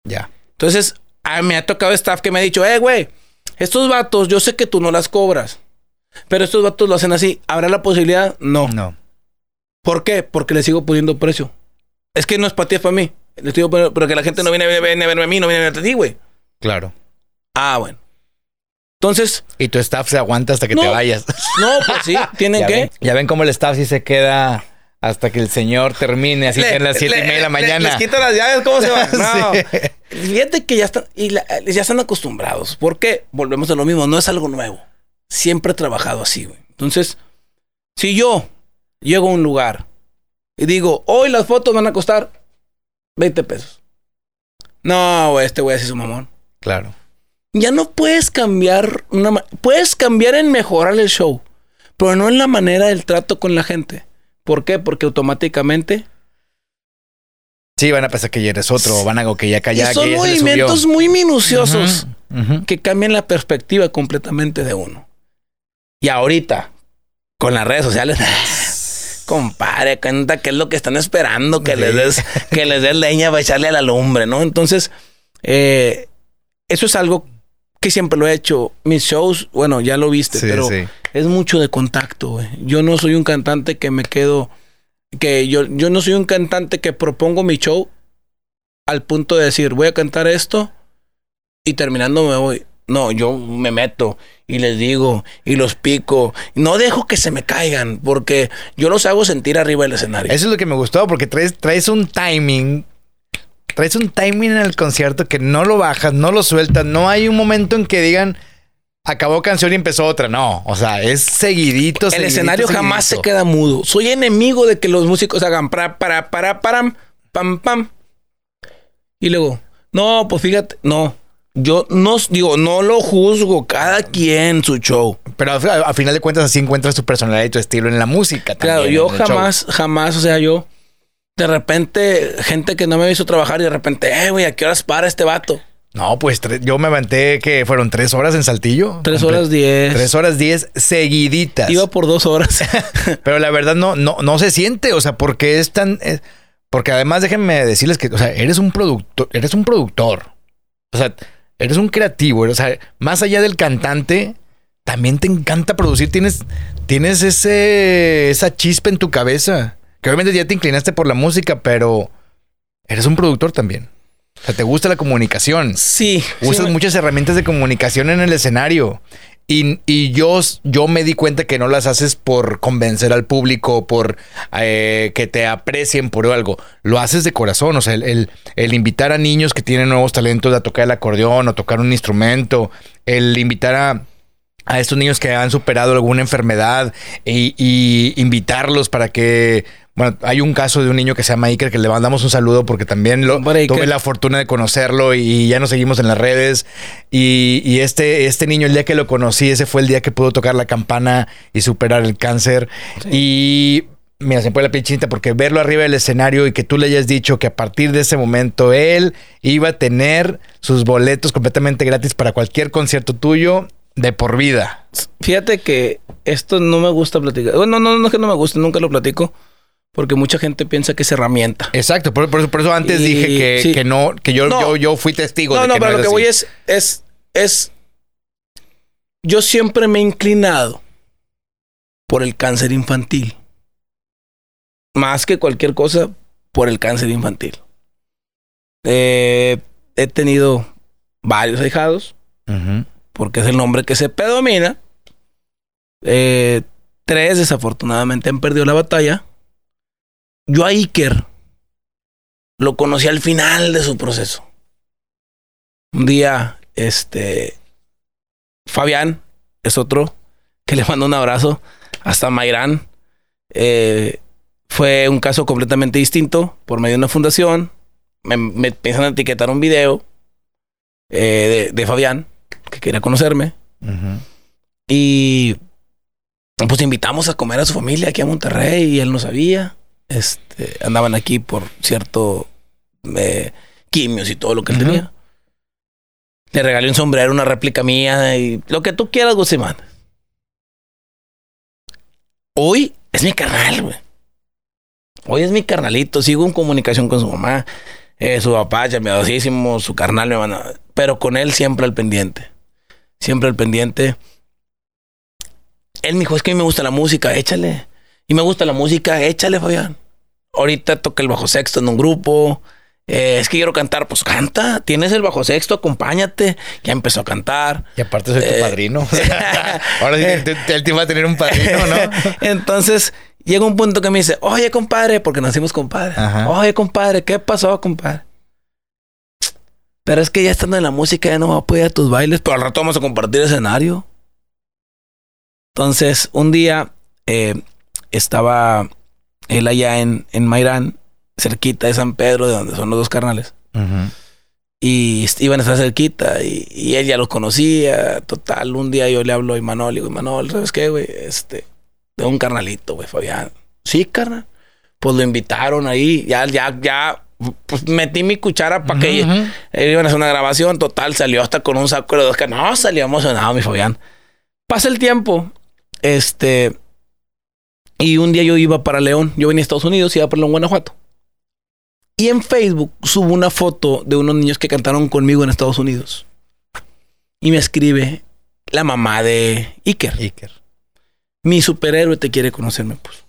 Ya. Entonces, a mí me ha tocado staff que me ha dicho, eh, güey, estos vatos, yo sé que tú no las cobras, pero estos vatos lo hacen así. ¿Habrá la posibilidad? No. No. ¿Por qué? Porque le sigo poniendo precio. Es que no es para ti, es para mí. Le estoy pero que la gente no viene, viene- a verme a mí, no viene a verte a ti, güey. Claro. Ah, bueno. Entonces, Y tu staff se aguanta hasta que No. te vayas. no, pues sí, tienen ya, que. ven, ya ven cómo el staff sí se queda hasta que el señor termine, así que en las siete y Le- media de la le- mañana. Les quita las llaves, ¿cómo se va? No. Sí. Fíjate que ya están, y la- ya están acostumbrados. ¿Por qué? Volvemos a lo mismo, no es algo nuevo. Siempre he trabajado así, güey. Entonces, si yo llego a un lugar y digo, hoy las fotos van a costar 20 pesos. No, güey, este güey así su mamón. Claro. Ya no puedes cambiar una puedes cambiar en mejorar el show, pero no en la manera del trato con la gente. ¿Por qué? Porque automáticamente Sí, van a pensar que ya eres otro, o van a que ya calla, son que movimientos subió. muy minuciosos que cambian la perspectiva completamente de uno. Y ahorita, con las redes sociales, compadre, cuenta qué es lo que están esperando, que Sí. les des, que les des leña para echarle a la lumbre, ¿no? Entonces, eh, eso es algo que siempre lo he hecho. Mis shows, bueno, ya lo viste, Sí, pero sí. es mucho de contacto, güey. Yo no soy un cantante que me quedo, que yo, yo no soy un cantante que propongo mi show al punto de decir, voy a cantar esto y terminando me voy. No, yo me meto y les digo y los pico. No dejo que se me caigan porque yo los hago sentir arriba del escenario. Eso es lo que me gustó, porque traes, traes un timing. Traes un timing en el concierto que no lo bajas, no lo sueltas. No hay un momento en que digan acabó canción y empezó otra. No, o sea, es seguidito. el seguidito, escenario jamás se queda mudo. Soy enemigo de que los músicos hagan para, para, para, param, pam, pam. Y luego, no, pues fíjate, no. Yo no digo, no lo juzgo, cada quien su show. Pero a, a final de cuentas, así encuentras tu personalidad y tu estilo en la música. Claro, yo jamás, jamás, o sea, yo de repente, gente que no me hizo trabajar y de repente, eh, güey, ¿a qué horas para este vato? No, pues yo me aventé que fueron tres horas en Saltillo. Tres horas diez. Tres horas diez seguiditas. Iba por dos horas. Pero la verdad no, no, no se siente, o sea, porque es tan. eh, porque además déjenme decirles que, o sea, eres un productor, eres un productor. O sea, eres un creativo. O sea, más allá del cantante, también te encanta producir. Tienes, tienes ese, esa chispa en tu cabeza. Que obviamente ya te inclinaste por la música, pero eres un productor también. O sea, te gusta la comunicación. sí. Usas sí, muchas herramientas de comunicación en el escenario. Y, yo, yo me di cuenta que no las haces por convencer al público, por eh, que te aprecien por algo. Lo haces de corazón. O sea, el, el- el invitar a niños que tienen nuevos talentos a tocar el acordeón o tocar un instrumento, el invitar a, a estos niños que han superado alguna enfermedad y, y invitarlos para que. Bueno, hay un caso de un niño que se llama Iker que le mandamos un saludo porque también lo Hombre, tuve la fortuna de conocerlo y ya nos seguimos en las redes. Y, y este, este niño, el día que lo conocí, ese fue el día que pudo tocar la campana y superar el cáncer. Y mira, se me pone la pinchinita porque verlo arriba del escenario y que tú le hayas dicho que a partir de ese momento él iba a tener sus boletos completamente gratis para cualquier concierto tuyo de por vida. Fíjate que esto no me gusta platicar. Bueno, no, no es que no me guste, nunca lo platico. Porque mucha gente piensa que es herramienta. Exacto, por, por eso, por eso antes Y- dije que, sí. que no, que yo, No. yo, yo fui testigo No, de no, que pero no lo que voy es, es, es. Yo siempre me he inclinado por el cáncer infantil. Más que cualquier cosa, por el cáncer infantil. Eh, he tenido varios ahijados. Porque es el nombre que se predomina. Eh, tres, desafortunadamente, han perdido la batalla. Yo a Iker lo conocí al final de su proceso. Un día, este. Fabián es otro que le mando un abrazo. Hasta Mayrán. Eh, fue un caso completamente distinto por medio de una fundación. Me, me a etiquetar un video eh, de Fabián que quería conocerme. Y pues invitamos a comer a su familia aquí a Monterrey y él no sabía. Este, andaban aquí por cierto eh, quimios y todo lo que él tenía. Le regalé un sombrero, una réplica mía y lo que tú quieras, Guzmán. Hoy es mi carnal, güey. Hoy es mi carnalito. Sigo en comunicación con su mamá, eh, su papá, chambeadosísimo, su carnal me manda. Pero con él siempre al pendiente. Siempre al pendiente. Él me dijo, es que a mí me gusta la música, échale. Y me gusta la música, échale, Fabián. Ahorita toca el bajo sexto en un grupo. Eh, es que quiero cantar, pues canta. Tienes el bajo sexto, acompáñate. Ya empezó a cantar. Y aparte soy tu Eh. padrino. Ahora sí, te- él te iba a tener un padrino, ¿no? Entonces llega un punto que me dice, oye, compadre, porque nacimos compadre. Ajá. Oye, compadre, ¿qué pasó, compadre? Pero es que ya estando en la música ya no va a poder ir a tus bailes, pero al rato vamos a compartir escenario. Entonces, un día eh, estaba él allá en, en Mairán, cerquita de San Pedro, de donde son los dos carnales. Ujú. Y est- iban a estar cerquita y, y él ya los conocía. Total, un día yo le hablo a Imanol y digo, Imanol, ¿sabes qué, güey? Este, de un carnalito, güey, Fabián. Sí, carnal. Pues lo invitaron ahí. Ya, ya, ya pues metí mi cuchara para que iban a hacer una grabación. Total, salió hasta con un saco de dos que no, salió emocionado mi Fabián. Pasa el tiempo. Este. Y un día yo iba para León. Yo venía a Estados Unidos y iba para León, Guanajuato. Y en Facebook subo una foto de unos niños que cantaron conmigo en Estados Unidos. Y me escribe la mamá de Iker. Iker. Mi superhéroe te quiere conocer, me puso.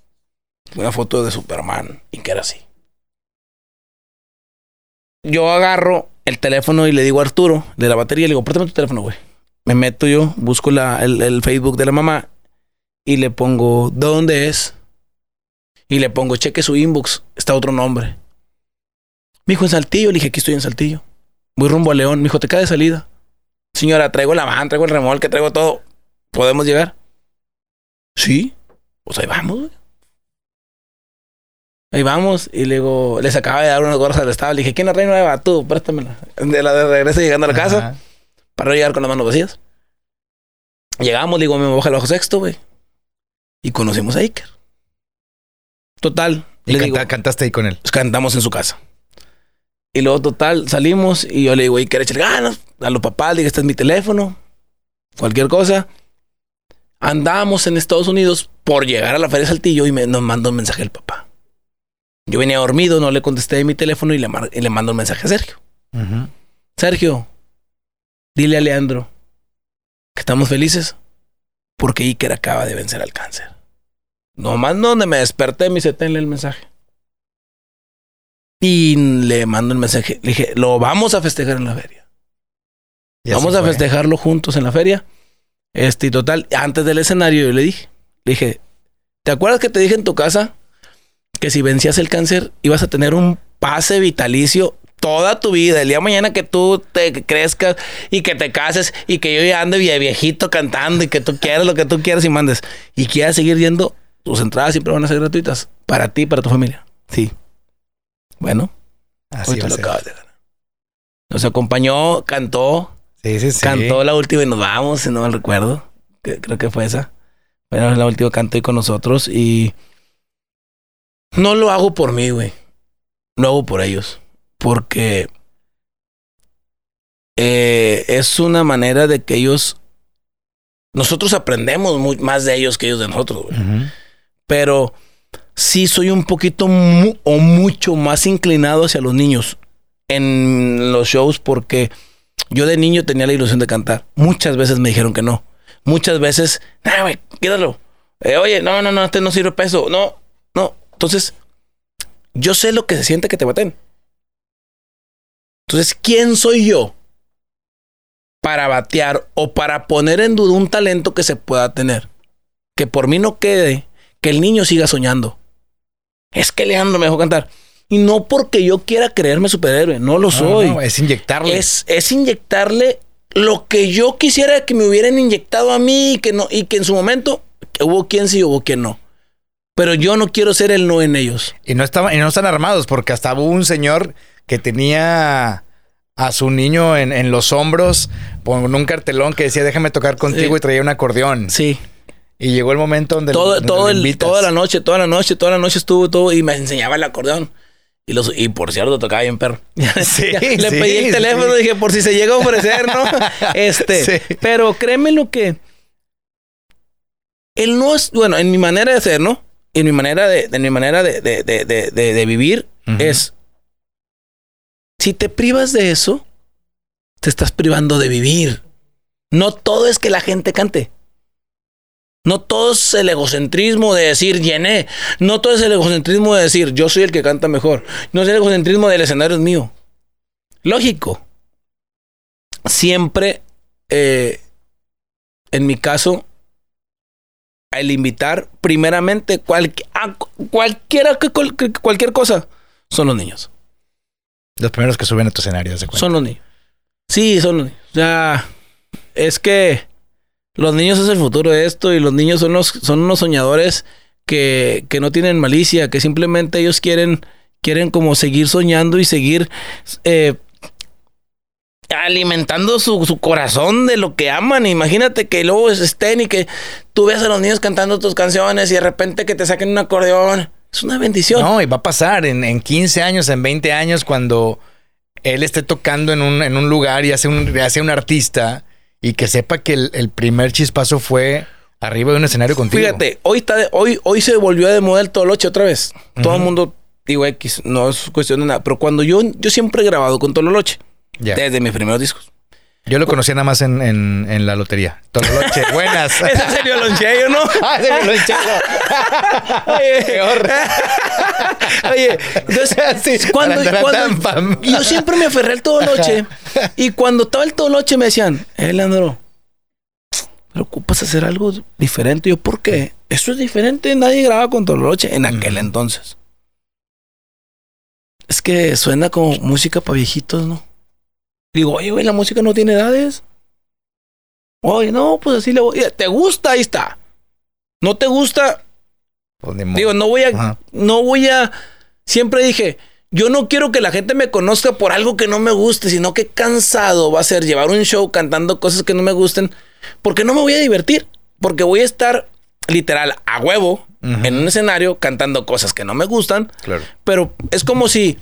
Una foto de Superman era así. Yo agarro el teléfono y le digo a Arturo de la batería, le digo, préstame tu teléfono, güey. Me meto yo, busco la, el, Facebook de la mamá y le pongo, ¿de dónde es? Y le pongo, cheque su inbox, está otro nombre. Me dijo, en Saltillo, le dije, aquí estoy en Saltillo. Voy rumbo a León. Me dijo, te cae de salida. Señora, traigo la van, traigo el remolque, traigo todo. ¿Podemos llegar? Sí. Pues ahí vamos, güey. Ahí vamos. Y luego les acaba de dar unas gorras al estado. Le dije, ¿quién la reina nueva? Tú, préstamela. De la de regreso llegando a la casa Ajá. para no llegar con las manos vacías. Llegamos, le digo, me baja el bajo sexto, güey. Y conocimos a Iker. Total. Y le canta- digo, cantaste ahí con él. pues, cantamos en su casa. Y luego, total, salimos y yo le digo, Iker, échale ganas. A los papás, le digo, este es mi teléfono. Cualquier cosa. Andábamos en Estados Unidos por llegar a la Feria Saltillo y me, nos mandó un mensaje el papá. Yo venía dormido, no le contesté de mi teléfono y le, mar- y le mando un mensaje a Sergio. Sergio, dile a Leandro que estamos felices porque Iker acaba de vencer al cáncer. Nomás donde me desperté, me dice, tenle el mensaje. Y le mando el mensaje. Le dije, lo vamos a festejar en la feria. Vamos a festejarlo juntos en la feria. Este, y total, antes del escenario yo le dije, le dije, ¿te acuerdas que te dije en tu casa que si vencías el cáncer ibas a tener un pase vitalicio toda tu vida? El día de mañana que tú te crezcas y que te cases y que yo ya ande vie- viejito cantando y que tú quieras lo que tú quieras y mandes y quieras seguir yendo, tus entradas siempre van a ser gratuitas para ti y para tu familia. Sí. Bueno, Así va te a lo ser. acabas de ganar. Nos acompañó, cantó, Sí, sí, sí. Cantó la última y nos vamos, si no mal recuerdo. Creo que fue esa. Pero la última cantó ahí con nosotros y no lo hago por mí, güey. Lo hago por ellos. Porque eh, es una manera de que ellos... Nosotros aprendemos muy más de ellos que ellos de nosotros, güey pero sí soy un poquito mu- o mucho más inclinado hacia los niños en los shows porque yo de niño tenía la ilusión de cantar. Muchas veces me dijeron que no. Muchas veces, no, güey, quítalo. Eh, oye, no, no, no, este no sirve peso. No. Entonces, yo sé lo que se siente que te baten. Entonces, ¿quién soy yo para batear o para poner en duda un talento que se pueda tener? Que por mí no quede que el niño siga soñando. Es que Leandro me dejó cantar. Y no porque yo quiera creerme superhéroe, no lo soy. no, es inyectarle. es, es inyectarle lo que yo quisiera que me hubieran inyectado a mí y que, no, y que en su momento hubo quien sí, hubo quien no. Pero yo no quiero ser el no en ellos. Y no estaban, y no están armados, porque hasta hubo un señor que tenía a su niño en, en los hombros con un cartelón que decía déjame tocar contigo Sí. y traía un acordeón. Sí. Y llegó el momento donde todo, donde todo el- toda la noche, toda la noche, toda la noche estuvo todo y me enseñaba el acordeón. Y, los, y por cierto, tocaba bien perro. Sí, Ya Le sí, pedí el teléfono, sí. dije, por si se llega a ofrecer, ¿no? este, Sí. pero créeme lo que. Él no es, bueno, en mi manera de ser, ¿no? En mi manera de, mi manera de, de, de, vivir es. Si te privas de eso, te estás privando de vivir. No todo es que la gente cante. No todo es el egocentrismo de decir llené. No todo es el egocentrismo de decir yo soy el que canta mejor. No es el egocentrismo del escenario es mío. Lógico. Siempre, eh, en mi caso, el invitar primeramente cualqui- a cu- cualquiera cual- cualquier cosa son los niños. Los primeros que suben a tu escenario. Son los niños. Sí, son los niños. O sea, es que los niños es el futuro de esto y los niños son los son unos soñadores que, que no tienen malicia, que simplemente ellos quieren quieren como seguir soñando y seguir eh, alimentando su, su corazón de lo que aman. Imagínate que luego estén y que tú ves a los niños cantando tus canciones y de repente que te saquen un acordeón. Es una bendición. No, y va a pasar en, en 15 años, en 20 años, cuando él esté tocando en un, en un lugar y hace un, hace un artista y que sepa que el, el primer chispazo fue arriba de un escenario contigo. Fíjate, hoy, está de- hoy, hoy se volvió de moda el Toloche otra vez. Todo el mundo, digo X, no es cuestión de nada. Pero cuando yo, yo siempre he grabado con Tololoche, Desde mis primeros discos. Yo lo conocía nada más en, en, en la lotería. Tololoche, buenas. Ese sería Loncheyo, ¿no? Ah, se me lo enchero. Oye, Peor. Oye, entonces, Sí, cuando, yo siempre me aferré al Toloche. y cuando estaba el Toloche me decían, eh, Leandro, pero ocupas hacer algo diferente. Yo, ¿por qué? Eso es diferente. Nadie graba con Toloche en aquel entonces. Es que suena como música para viejitos, ¿no? Digo, oye, güey, la música no tiene edades. Oye, no, pues así le voy. ¿Te gusta? Ahí está. ¿No te gusta? Pues. Digo, no voy a, Ajá. no voy a. Siempre dije, yo no quiero que la gente me conozca por algo que no me guste, sino que cansado va a ser llevar un show cantando cosas que no me gusten, porque no me voy a divertir, porque voy a estar literal a huevo en un escenario cantando cosas que no me gustan, Claro. pero es como si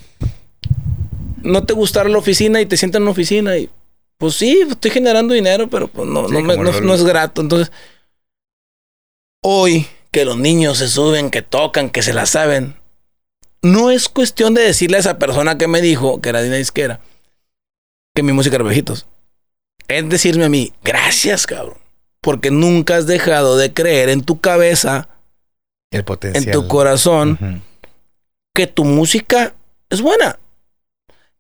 no te gustara la oficina y te sientas en una oficina y pues sí, estoy generando dinero, pero pues no, Sí, no, me- no- no es grato. Entonces, hoy que los niños se suben, que tocan, que se la saben, no es cuestión de decirle a esa persona que me dijo, que era Dina Isquera, que mi música era viejitos. Es decirme a mí, gracias, cabrón, porque nunca has dejado de creer en tu cabeza, El potencial. en tu corazón, que tu música es buena.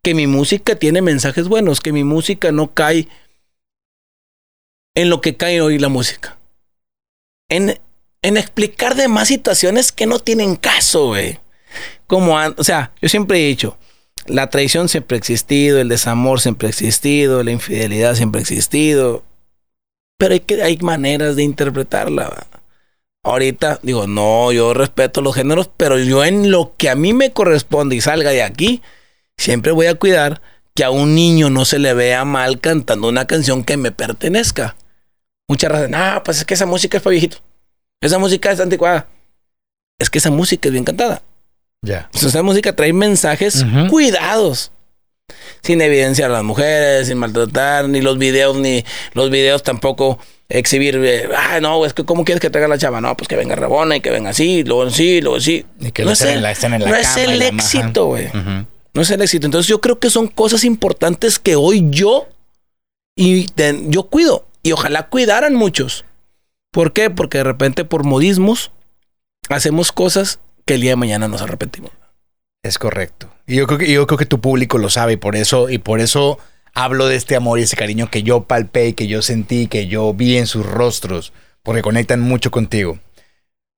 Que mi música tiene mensajes buenos, que mi música no cae en lo que cae hoy la música. En, en explicar demás situaciones que no tienen caso, güey. Como, o sea, yo siempre he dicho, la traición siempre ha existido, el desamor siempre ha existido, la infidelidad siempre ha existido. Pero hay, que, hay maneras de interpretarla. Ahorita digo, no, yo respeto los géneros, pero yo en lo que a mí me corresponde y salga de aquí, siempre voy a cuidar que a un niño no se le vea mal cantando una canción que me pertenezca. Muchas veces, no, pues es que esa música es para viejitos. Esa música es anticuada. Es que esa música es bien cantada. Ya. Esa música trae mensajes Ujú. cuidados. Sin evidenciar a las mujeres, sin maltratar, ni los videos, ni los videos tampoco exhibir. eh, ah, no, es que ¿cómo quieres que traiga la chava? No, pues que venga rabona y que venga así, luego sí, luego sí. Y que no es estén el, en la- en la no es cama y el éxito, güey. No es el éxito. Entonces yo creo que son cosas importantes que hoy yo y yo cuido. Y ojalá cuidaran muchos. ¿Por qué? Porque de repente por modismos hacemos cosas que el día de mañana nos arrepentimos. Es correcto. Y yo creo que yo creo que tu público lo sabe y por eso y por eso hablo de este amor y ese cariño que yo palpé y que yo sentí, que yo vi en sus rostros, porque conectan mucho contigo.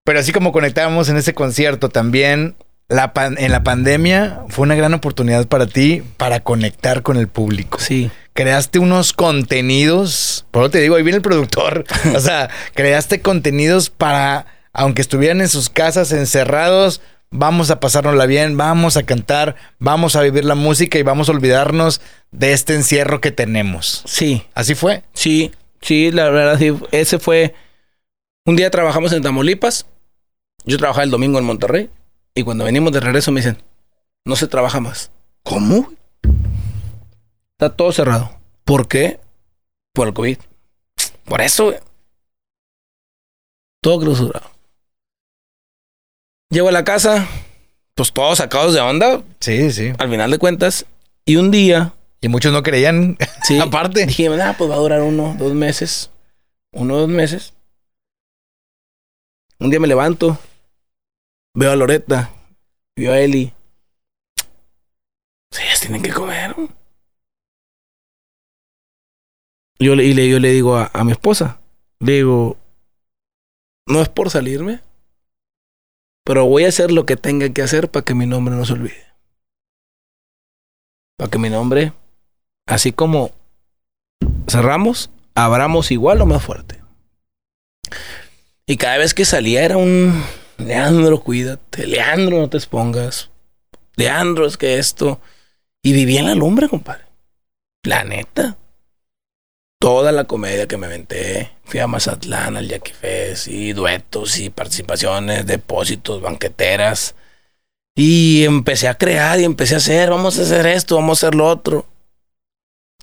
Pero así como conectábamos en ese concierto también la pan- en la pandemia fue una gran oportunidad para ti para conectar con el público. Sí. creaste unos contenidos, por eso te digo, ahí viene el productor, o sea, creaste contenidos para, aunque estuvieran en sus casas encerrados, vamos a pasárnosla bien, vamos a cantar, vamos a vivir la música y vamos a olvidarnos de este encierro que tenemos. Sí. Así fue. Sí. Sí, la verdad, sí. Ese fue. Un día trabajamos en Tamaulipas. Yo trabajaba el domingo en Monterrey. Y cuando venimos de regreso me dicen, no se trabaja más. ¿Cómo? Está todo cerrado. ¿Por qué? Por el COVID. Por eso, güey. Todo clausurado. Llego a la casa, pues todos sacados de onda, Sí, sí. al final de cuentas. Y un día, Y muchos no creían. sí, Aparte. dije, ah, pues va a durar uno, dos meses. Uno, dos meses. Un día me levanto, veo a Loreta, veo a Eli. Sí, ellas tienen que comer. Yo, le- y le, yo le digo a, a mi esposa, le digo, no es por salirme, pero voy a hacer lo que tenga que hacer para que mi nombre no se olvide. Para que mi nombre, así como cerramos, abramos igual o más fuerte. Y cada vez que salía era un Leandro, cuídate, Leandro, no te expongas. Leandro, es que esto. Y vivía en la lumbre, compadre. La neta. Toda la comedia que me aventé. Fui a Mazatlán, al Jackie Fest, y duetos, y participaciones, depósitos, banqueteras. Y empecé a crear y empecé a hacer, vamos a hacer esto, vamos a hacer lo otro.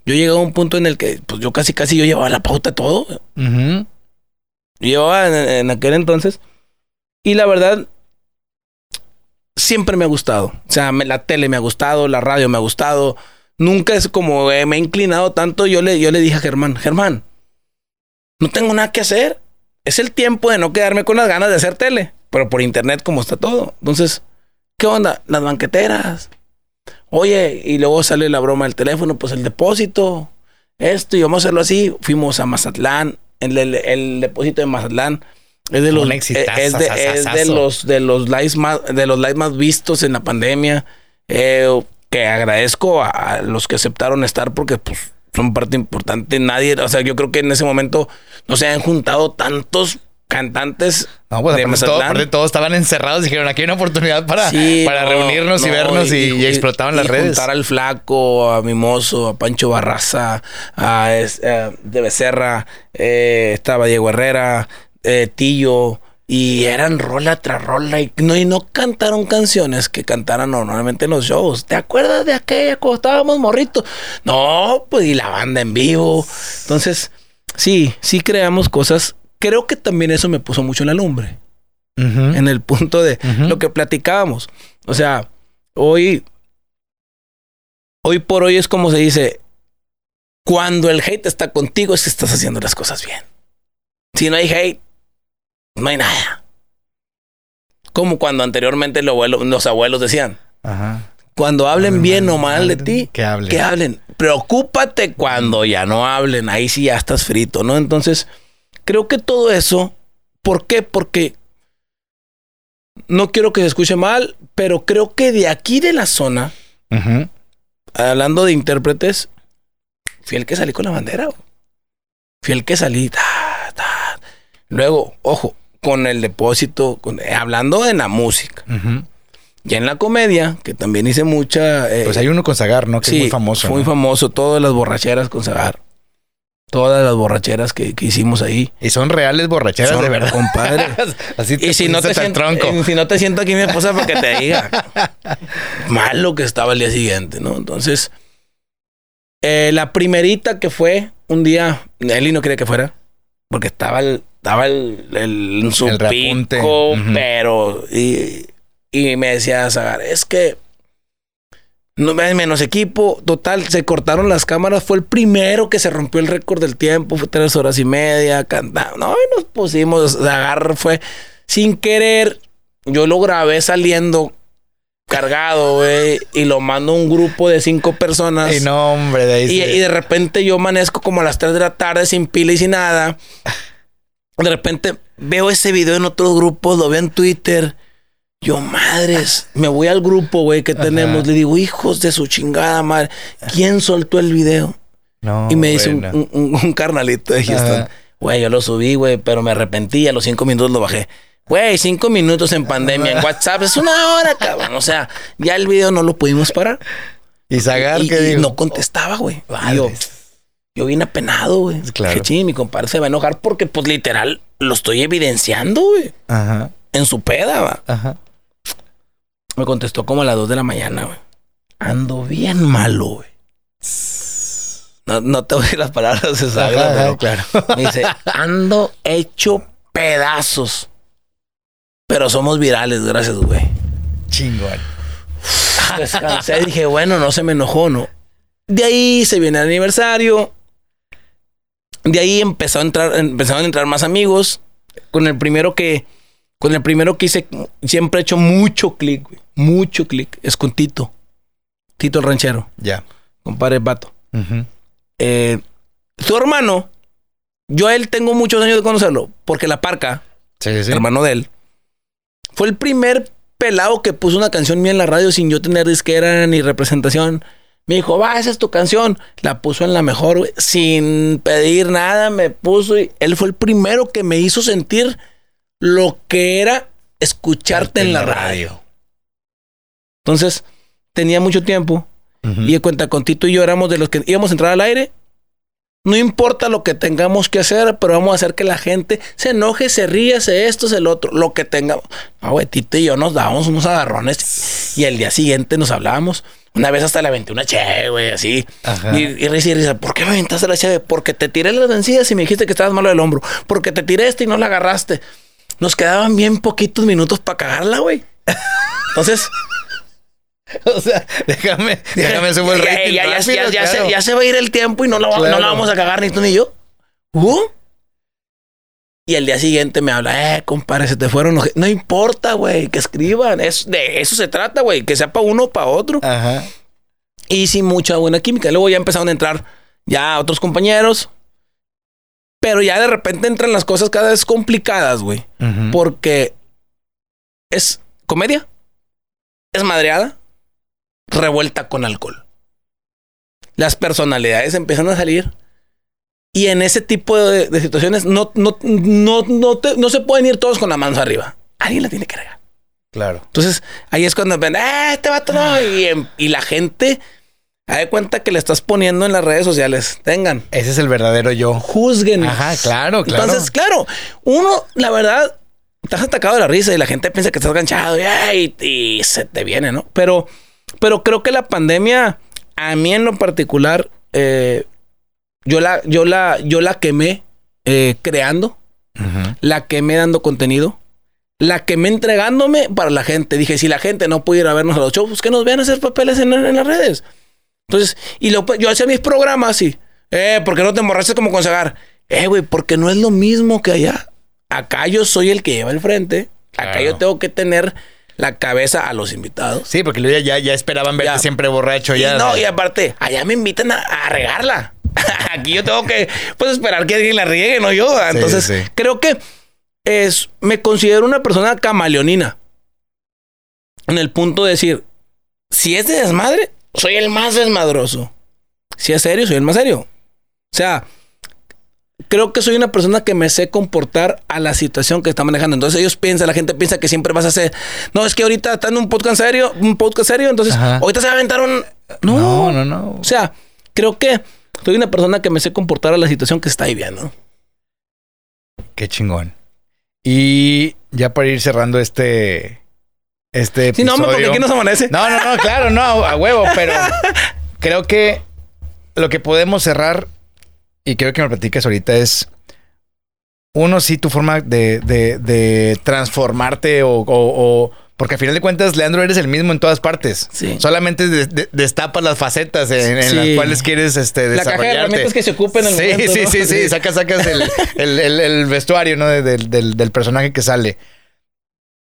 Yo llegué a un punto en el que, pues yo casi, casi yo llevaba la pauta todo. Ujú. Yo llevaba en, en aquel entonces. Y la verdad, siempre me ha gustado. O sea, la tele me ha gustado, la radio me ha gustado. Nunca es como eh, me he inclinado tanto. Yo le, yo le dije a Germán, Germán, no tengo nada que hacer. Es el tiempo de no quedarme con las ganas de hacer tele. Pero por internet como está todo. Entonces, ¿qué onda? Las banqueteras. Oye, y luego sale la broma del teléfono, pues el depósito. Esto, y vamos a hacerlo así. Fuimos a Mazatlán. El, el- el depósito de Mazatlán es de los, exitazo, es de, es de sasasazo. los de los lives más de los lives más vistos en la pandemia. Eh, que agradezco a, los que aceptaron estar porque pues son parte importante. Nadie, o sea, yo creo que en ese momento no se han juntado tantos cantantes No, pues de aparte, todo, aparte todos estaban encerrados. Dijeron, aquí hay una oportunidad para, Sí, para no, reunirnos y no, vernos y, y explotaban las redes. Juntar al Flaco, a Mimoso, a Pancho Barraza, a, eh, de Becerra, eh, estaba Diego Herrera, eh, Tillo, y eran rola tras rola. Y no, y no cantaron canciones que cantaran normalmente en los shows. ¿Te acuerdas de aquella cuando estábamos morritos? No, pues y la banda en vivo. Entonces, sí, sí creamos cosas. Creo que también eso me puso mucho en la lumbre en el punto de lo que platicábamos. O sea, hoy, hoy por hoy es como se dice, cuando el hate está contigo es que estás haciendo las cosas bien. Si no hay hate, no hay nada. Como cuando anteriormente los abuelos decían, Ajá. cuando hablen bien o mal de ti, Que hablen. que hablen. Preocúpate cuando ya no hablen. Ahí sí ya estás frito, ¿no? Entonces, creo que todo eso, ¿por qué? Porque no quiero que se escuche mal, pero creo que de aquí de la zona, hablando de intérpretes, fui el que salí con la bandera. Fui el que salí. ta, ta. Luego, ojo, con el depósito, con- eh, hablando de la música. Ujú. Ya en la comedia, que también hice mucha. eh, Pues hay uno con Zagar, ¿no? Que es muy famoso. Muy ¿no? famoso. Todas las borracheras con Zagar. Todas las borracheras que, que hicimos ahí. Y son reales borracheras, Son- de verdad. compadre. Así te Y si no, te siento, tronco. si no te siento aquí mi esposa para que te diga. Malo que estaba el día siguiente, ¿no? Entonces, eh, la primerita que fue un día, Eli no quería que fuera, porque estaba el, estaba el, el- en su El pico, pero y, y me decía Zagar, es que no me menos equipo, total, se cortaron las cámaras, fue el primero que se rompió el récord del tiempo, fue tres horas y media, cantando, no, y nos pusimos, Zagar fue sin querer, yo lo grabé saliendo cargado, güey, y lo mando a un grupo de cinco personas. Y no, hombre, de ahí Y, se- y de repente yo amanezco como a las 3 de la tarde sin pila y sin nada. De repente veo ese video en otros grupos, lo veo en Twitter. Yo, madres, me voy al grupo, güey, que tenemos. Le digo, hijos de su chingada madre, ¿quién soltó el video? No, y me dice un- un, un- un carnalito de Houston. Güey, yo lo subí, güey, pero me arrepentí. A los cinco minutos lo bajé. Güey, cinco minutos en pandemia en WhatsApp es una hora, cabrón. O sea, ya el video no lo pudimos parar. ¿Y Zagar Y, qué y digo? no contestaba, güey. Y yo, vine apenado, güey. Claro. Dije, "Chin, mi compadre se va a enojar porque, pues, literal, lo estoy evidenciando, güey. Ajá, En su peda, va. ajá. Me contestó como a las 2 de la mañana, güey. Ando bien malo, güey. No, no te voy a decir las palabras de Ajá, pero claro. me dice, ando hecho pedazos. Pero somos virales, gracias, güey. Chingón. Descansé y dije, bueno, no se me enojó, ¿no? De ahí se viene el aniversario. De ahí empezó a entrar, empezaron a entrar más amigos. Con el primero que, con el primero que hice, siempre he hecho mucho clic. Mucho clic. Es con Tito. Tito el ranchero. Ya. Compadre Vato. Eh, su hermano, yo a él tengo muchos años de conocerlo, porque la parca, Sí, sí, sí. hermano de él, fue el primer pelado que puso una canción mía en la radio sin yo tener disquera ni representación. Me dijo, va, esa es tu canción. La puso en la mejor, güey, sin pedir nada, me puso y él fue el primero que me hizo sentir lo que era escucharte en la radio. Entonces, tenía mucho tiempo y de cuenta con Tito y yo éramos de los que íbamos a entrar al aire No importa lo que tengamos que hacer, pero vamos a hacer que la gente se enoje, se ríe, se esto, se el otro, lo que tengamos. Ah, güey, Tito y yo nos dábamos unos agarrones y el día siguiente nos hablábamos. Una vez hasta la aventé una che, güey, así. Ajá. Y, y risa y risa. ¿Por qué me aventaste la cheve? Porque te tiré las vencidas y me dijiste que estabas malo del hombro. Porque te tiré este y no la agarraste. Nos quedaban bien poquitos minutos para cagarla, güey. Entonces, O sea, déjame, déjame subir el rating ya, ya, rápido, ya, ya claro. se, ya se va a ir el tiempo y no Claro. no la vamos a cagar ni tú ni yo. ¿Uh? Y el día siguiente me habla, eh, compadre, se te fueron los... No importa, güey, que escriban. Es, de eso se trata, güey, que sea para uno o para otro. Ajá. Y sin mucha buena química. Luego ya empezaron a entrar ya otros compañeros. Pero ya de repente entran las cosas cada vez complicadas, güey. Porque es comedia, es madreada, revuelta con alcohol. Las personalidades empiezan a salir. Y en ese tipo de, de situaciones no, no, no, no, te- no se pueden ir todos con las manos arriba. Alguien la tiene que regar. Claro. Entonces ahí es cuando ven, ¡eh, este vato no! Y, em- y la gente, da de cuenta que le estás poniendo en las redes sociales. Tengan, Ese es el verdadero yo. juzguen. Ajá, claro, claro. Entonces, claro, uno, la verdad, estás atacado de la risa y la gente piensa que estás ganchado y, ay, y se te viene, ¿no? Pero, pero creo que la pandemia, a mí en lo particular, eh, yo, la, yo, la, yo la quemé eh, creando, la quemé dando contenido, la quemé entregándome para la gente. Dije, si la gente no puede ir a vernos a los shows, pues que nos vean hacer papeles en, en las redes. Entonces, y lo, yo hacía mis programas así. Eh, ¿por qué no te emborrachas como con Zagar? Eh, güey, porque no es lo mismo que allá. Acá yo soy el que lleva el frente. Acá Claro. yo tengo que tener la cabeza a los invitados. Sí, porque luego ya, ya esperaban verte Ya. siempre borracho. Y Ya. no, y aparte, allá me invitan a, a regarla. Aquí yo tengo que pues esperar que alguien la riegue, no yo. Entonces, sí. creo que es, me considero una persona camaleonina. En el punto de decir, si es de desmadre, soy el más desmadroso. Si es serio, soy el más serio. O sea, creo que soy una persona que me sé comportar a la situación que está manejando. Entonces ellos piensan, la gente piensa que siempre vas a hacer, no, es que ahorita está en un podcast serio, un podcast serio, entonces Ajá. ahorita se va a aventar un... No, no, no. O sea, creo que soy una persona que me sé comportar a la situación que está viviendo. Qué chingón. Y ya para ir cerrando este. Este Sí, no, porque episodio- aquí nos amanece. No, no, no, claro, no, a huevo, pero creo que lo que podemos cerrar, y creo que me platiques ahorita, es uno, sí, tu forma de, de, de transformarte o, o- o- Porque al final de cuentas, Leandro, eres el mismo en todas partes. Sí. Solamente de- de- destapas las facetas en, en Sí. las cuales quieres este, La caja de desarrollarte. herramientas que se ocupa en el sí, momento, sí, ¿no? sí, sí, Sí. Sacas, sacas el, el- el- el vestuario, ¿no? De- del- del- del personaje que sale.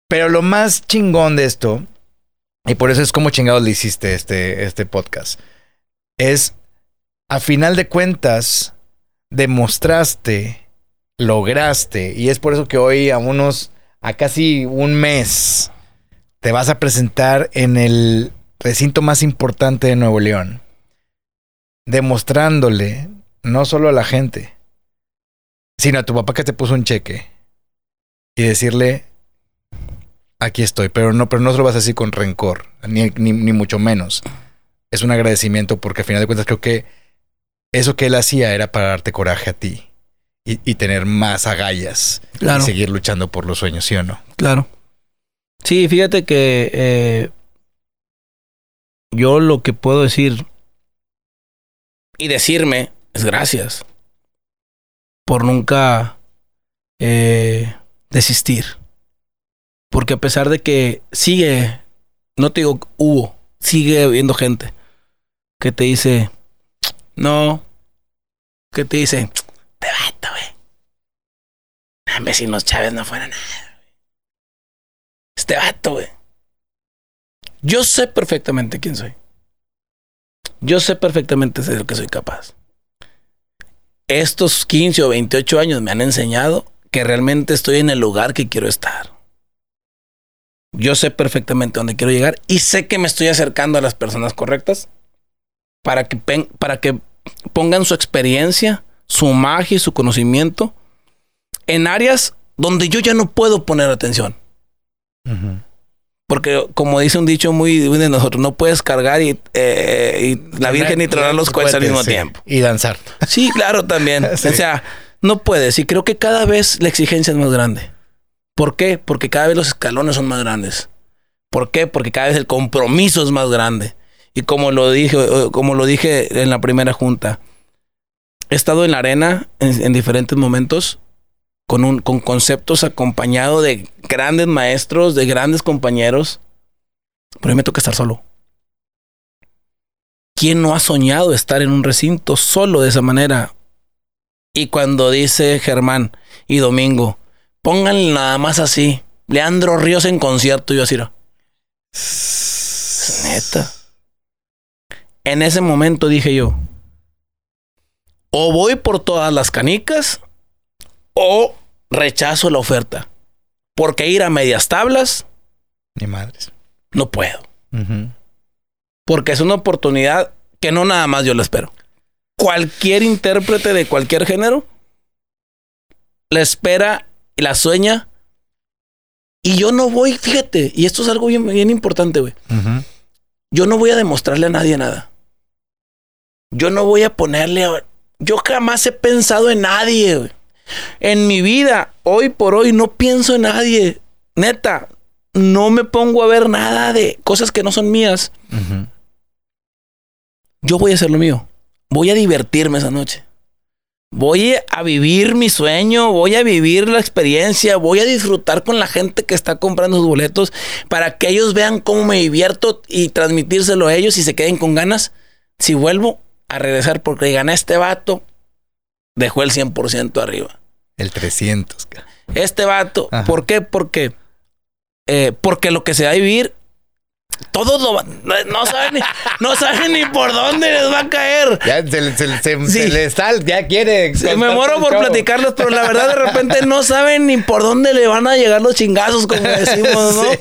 Pero lo más chingón de esto, y por eso es como chingados le hiciste este, este podcast, es, a final de cuentas, demostraste, lograste, y es por eso que hoy a unos, a casi un mes, te vas a presentar en el recinto más importante de Nuevo León, demostrándole no solo a la gente, sino a tu papá que te puso un cheque y decirle, aquí estoy, pero no, pero no se lo vas a decir con rencor, ni, ni, ni mucho menos. Es un agradecimiento porque al final de cuentas creo que eso que él hacía era para darte coraje a ti y, y tener más agallas Claro. y seguir luchando por los sueños, ¿sí o no? Claro. Sí, fíjate que eh, yo lo que puedo decir y decirme es gracias por nunca eh, desistir. Porque a pesar de que sigue, no te digo hubo, sigue habiendo gente que te dice, no, que te dice, te vato, güey. Ah, Vecinos Chávez no fuera nada. Este vato, güey. Yo sé perfectamente quién soy. Yo sé perfectamente de lo que soy capaz. Estos 15 o 28 años me han enseñado que realmente estoy en el lugar que quiero estar. Yo sé perfectamente dónde quiero llegar y sé que me estoy acercando a las personas correctas para que, para que pongan su experiencia, su magia y su conocimiento en áreas donde yo ya no puedo poner atención. Porque como dice un dicho muy de nosotros, no puedes cargar y, eh, y la Virgen y tronar los cohetes al mismo Sí. tiempo. Y danzar. Sí, claro, también. Sí. O sea, no puedes. Y creo que cada vez la exigencia es más grande. ¿Por qué? Porque cada vez los escalones son más grandes. ¿Por qué? Porque cada vez el compromiso es más grande. Y como lo dije, eh, como lo dije en la primera junta, he estado en la arena en, en diferentes momentos con, un, con conceptos acompañado de grandes maestros, de grandes compañeros. Pero a mí me toca estar solo. ¿Quién no ha soñado estar en un recinto solo de esa manera? Y cuando dice Germán y Domingo, pónganle nada más así, Leandro Ríos en concierto, yo así, neta. En ese momento dije yo, o voy por todas las canicas o rechazo la oferta. Porque ir a medias tablas Ni madres. no puedo. Porque es una oportunidad que no nada más yo la espero. Cualquier intérprete de cualquier género la espera y la sueña. Y yo no voy, fíjate, y esto es algo bien, bien importante, güey. Yo no voy a demostrarle a nadie nada. Yo no voy a ponerle a... Yo jamás he pensado en nadie, güey. En mi vida, hoy por hoy, no pienso en nadie. Neta, no me pongo a ver nada de cosas que no son mías. Yo voy a hacer lo mío. Voy a divertirme esa noche. Voy a vivir mi sueño, voy a vivir la experiencia, voy a disfrutar con la gente que está comprando sus boletos para que ellos vean cómo me divierto y transmitírselo a ellos y se queden con ganas. Si vuelvo a regresar porque gané este vato, dejó el 100% arriba. El 300. ca- Este vato, Ajá. ¿por qué? Porque, eh, porque lo que se va a vivir, todos lo van- no, saben ni, no saben ni por dónde les va a caer. Ya se, le- se le- se- Sí. se le sal, ya quiere. Sí, me muero por platicarles, pero la verdad de repente no saben ni por dónde le van a llegar los chingazos, como decimos, ¿no? Sí.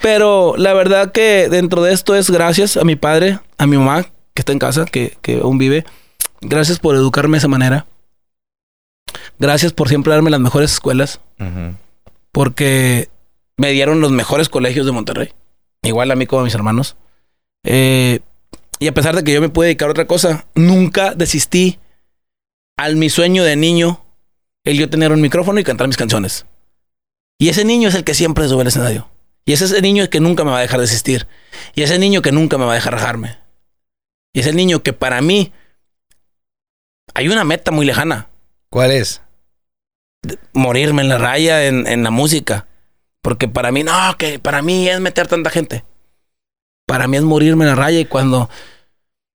Pero la verdad que dentro de esto es gracias a mi padre, a mi mamá, que está en casa, que, que aún vive. Gracias por educarme de esa manera. Gracias por siempre darme las mejores escuelas, porque me dieron los mejores colegios de Monterrey. Igual a mí como a mis hermanos. Eh, y a pesar de que yo me pude dedicar a otra cosa, nunca desistí al mi sueño de niño, el yo tener un micrófono y cantar mis canciones. Y ese niño es el que siempre sube al escenario. Y ese es el niño que nunca me va a dejar de existir. Y ese niño que nunca me va a dejar rajarme. Y es el niño que para mí hay una meta muy lejana. ¿Cuál es? Morirme en la raya en, en la música. Porque para mí, no, que para mí es meter tanta gente. Para mí es morirme en la raya y cuando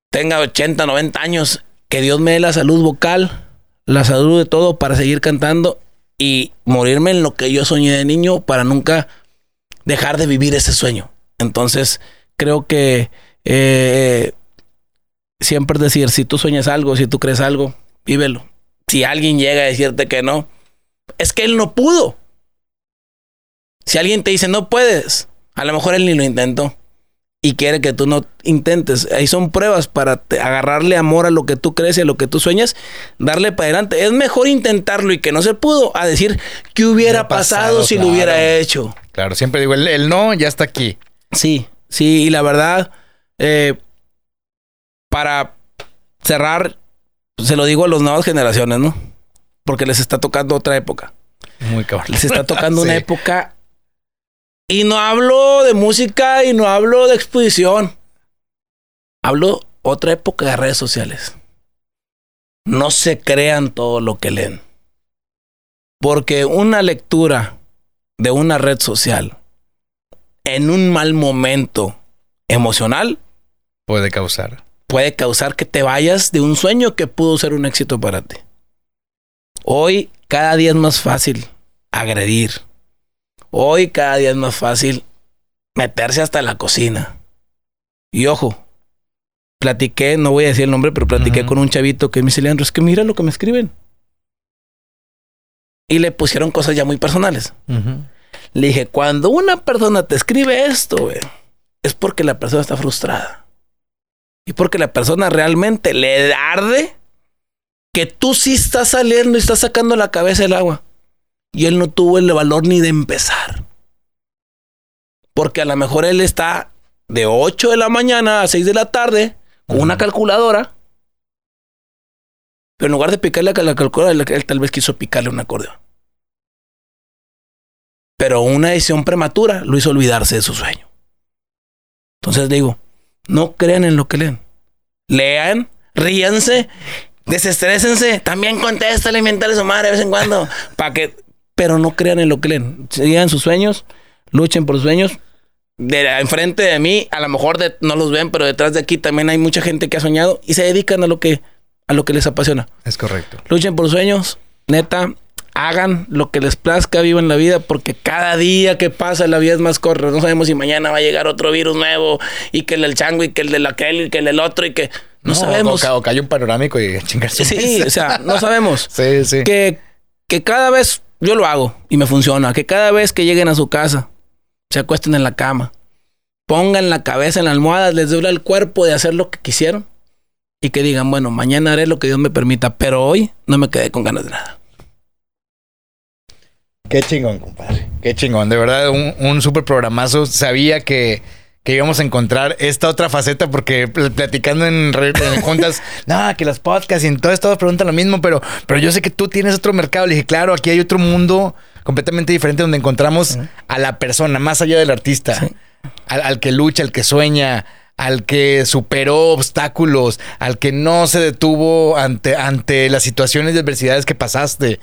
tenga 80, 90 años, que Dios me dé la salud vocal, la salud de todo para seguir cantando y morirme en lo que yo soñé de niño para nunca dejar de vivir ese sueño. Entonces, creo que eh, siempre decir, si tú sueñas algo, si tú crees algo, vívelo. Si alguien llega a decirte que no, es que él no pudo. Si alguien te dice no puedes, a lo mejor él ni lo intentó y quiere que tú no intentes. Ahí son pruebas para te- agarrarle amor a lo que tú crees y a lo que tú sueñas, darle para adelante. Es mejor intentarlo y que no se pudo a decir qué hubiera pasado, pasado, si lo hubiera hecho. Claro, siempre digo, el, el no ya está aquí. Sí, sí, y la verdad, eh, para cerrar, se lo digo a las nuevas generaciones, ¿no? Porque les está tocando otra época. Muy cabrón. Les está tocando una época. Y no hablo de música y no hablo de exposición. Hablo otra época de redes sociales. No se crean todo lo que leen. Porque una lectura de una red social en un mal momento emocional Puede causar. puede causar que te vayas de un sueño que pudo ser un éxito para ti. Hoy cada día es más fácil agredir. Hoy cada día es más fácil meterse hasta la cocina. Y ojo, platiqué, no voy a decir el nombre, pero platiqué con un chavito que me dice, Leandro, es que mira lo que me escriben. Y le pusieron cosas ya muy personales. Le dije, cuando una persona te escribe esto, güey, es porque la persona está frustrada. Y porque la persona realmente le arde que tú sí estás saliendo y estás sacando la cabeza del agua. Y él no tuvo el valor ni de empezar. Porque a lo mejor él está de 8 de la mañana a 6 de la tarde con una calculadora. Pero en lugar de picarle a la calculadora, él, tal vez quiso picarle un acordeón. Pero una decisión prematura lo hizo olvidarse de su sueño. Entonces digo, no crean en lo que leen. Lean, ríanse, desestrésense. También contéstale, mientale su madre de vez en cuando. para que, pero no crean en lo que leen. Sigan sus sueños, luchen por sus sueños. De enfrente de mí, a lo mejor de- no los ven, pero detrás de aquí también hay mucha gente que ha soñado y se dedican a lo que, a lo que les apasiona. Es correcto. Luchen por sus sueños, neta. Hagan lo que les plazca, vivan la vida, porque cada día que pasa la vida es más corta. No sabemos si mañana va a llegar otro virus nuevo y que el del chango y que el del aquel y que el del otro y que no, sabemos. O, ca- o cae un panorámico y chingarse. Sí, o sea, no sabemos. Sí, sí. Que, que cada vez, yo lo hago y me funciona, que cada vez que lleguen a su casa, se acuesten en la cama, pongan la cabeza en la almohada, les duele el cuerpo de hacer lo que quisieron y que digan, bueno, mañana haré lo que Dios me permita, pero hoy no me quedé con ganas de nada. Qué chingón, compadre. Qué chingón. De verdad, un, un súper programazo. Sabía que, que íbamos a encontrar esta otra faceta porque pl- platicando en, en juntas, no, que los podcasts y en todo esto preguntan lo mismo, pero, pero yo sé que tú tienes otro mercado. Le dije, claro, aquí hay otro mundo completamente diferente donde encontramos a la persona, más allá del artista, Sí. al, al que lucha, al que sueña. Al que superó obstáculos, al que no se detuvo ante, ante las situaciones de adversidades que pasaste.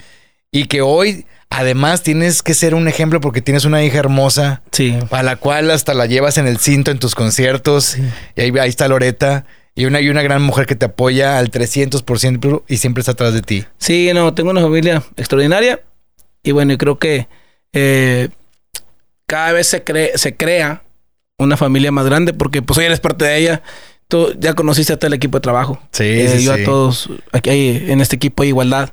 Y que hoy, además, tienes que ser un ejemplo porque tienes una hija hermosa Sí. a la cual hasta la llevas en el cinto en tus conciertos. Y ahí, ahí está Loreta. Y una, y una gran mujer que te apoya al 300% y siempre está atrás de ti. Sí, no, tengo una familia extraordinaria y bueno, creo que eh, cada vez se, se crea una familia más grande porque pues hoy eres parte de ella. Tú ya conociste a todo el equipo de trabajo. Sí, Eh, sí, yo sí. a todos, aquí hay, en este equipo hay igualdad,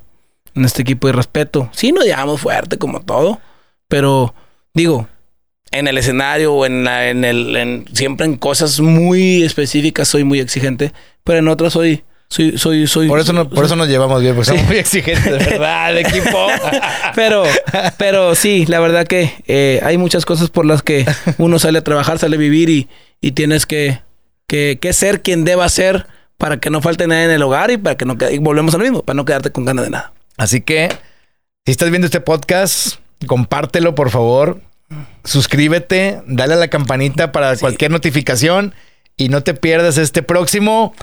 en este equipo hay respeto. Sí, nos llevamos fuerte como todo, pero digo, en el escenario o en, la- en el, en- siempre en cosas muy específicas soy muy exigente, pero en otras soy, soy, soy, soy. Por eso, no, por eso nos llevamos bien, porque somos muy exigentes, de verdad, el equipo. pero, pero sí, la verdad que eh, hay muchas cosas por las que uno sale a trabajar, sale a vivir y, y tienes que, que, que ser quien deba ser para que no falte nada en el hogar y para que no quede- y volvemos a lo mismo, para no quedarte con ganas de nada. Así que, si estás viendo este podcast, compártelo, por favor. Suscríbete, dale a la campanita para cualquier notificación y no te pierdas este próximo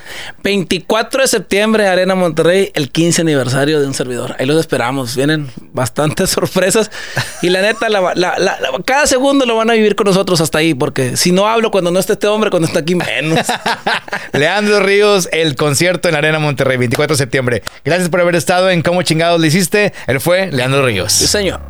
24 de septiembre, Arena Monterrey, el 15 aniversario de un servidor. Ahí los esperamos. Vienen bastantes sorpresas. Y la neta, la- la- la- la- cada segundo lo van a vivir con nosotros hasta ahí. Porque si no hablo cuando no está este hombre, cuando está aquí menos. Leandro Ríos, el concierto en Arena Monterrey, 24 de septiembre. Gracias por haber estado en Cómo Chingados le hiciste. Él fue Leandro Ríos. Sí, señor.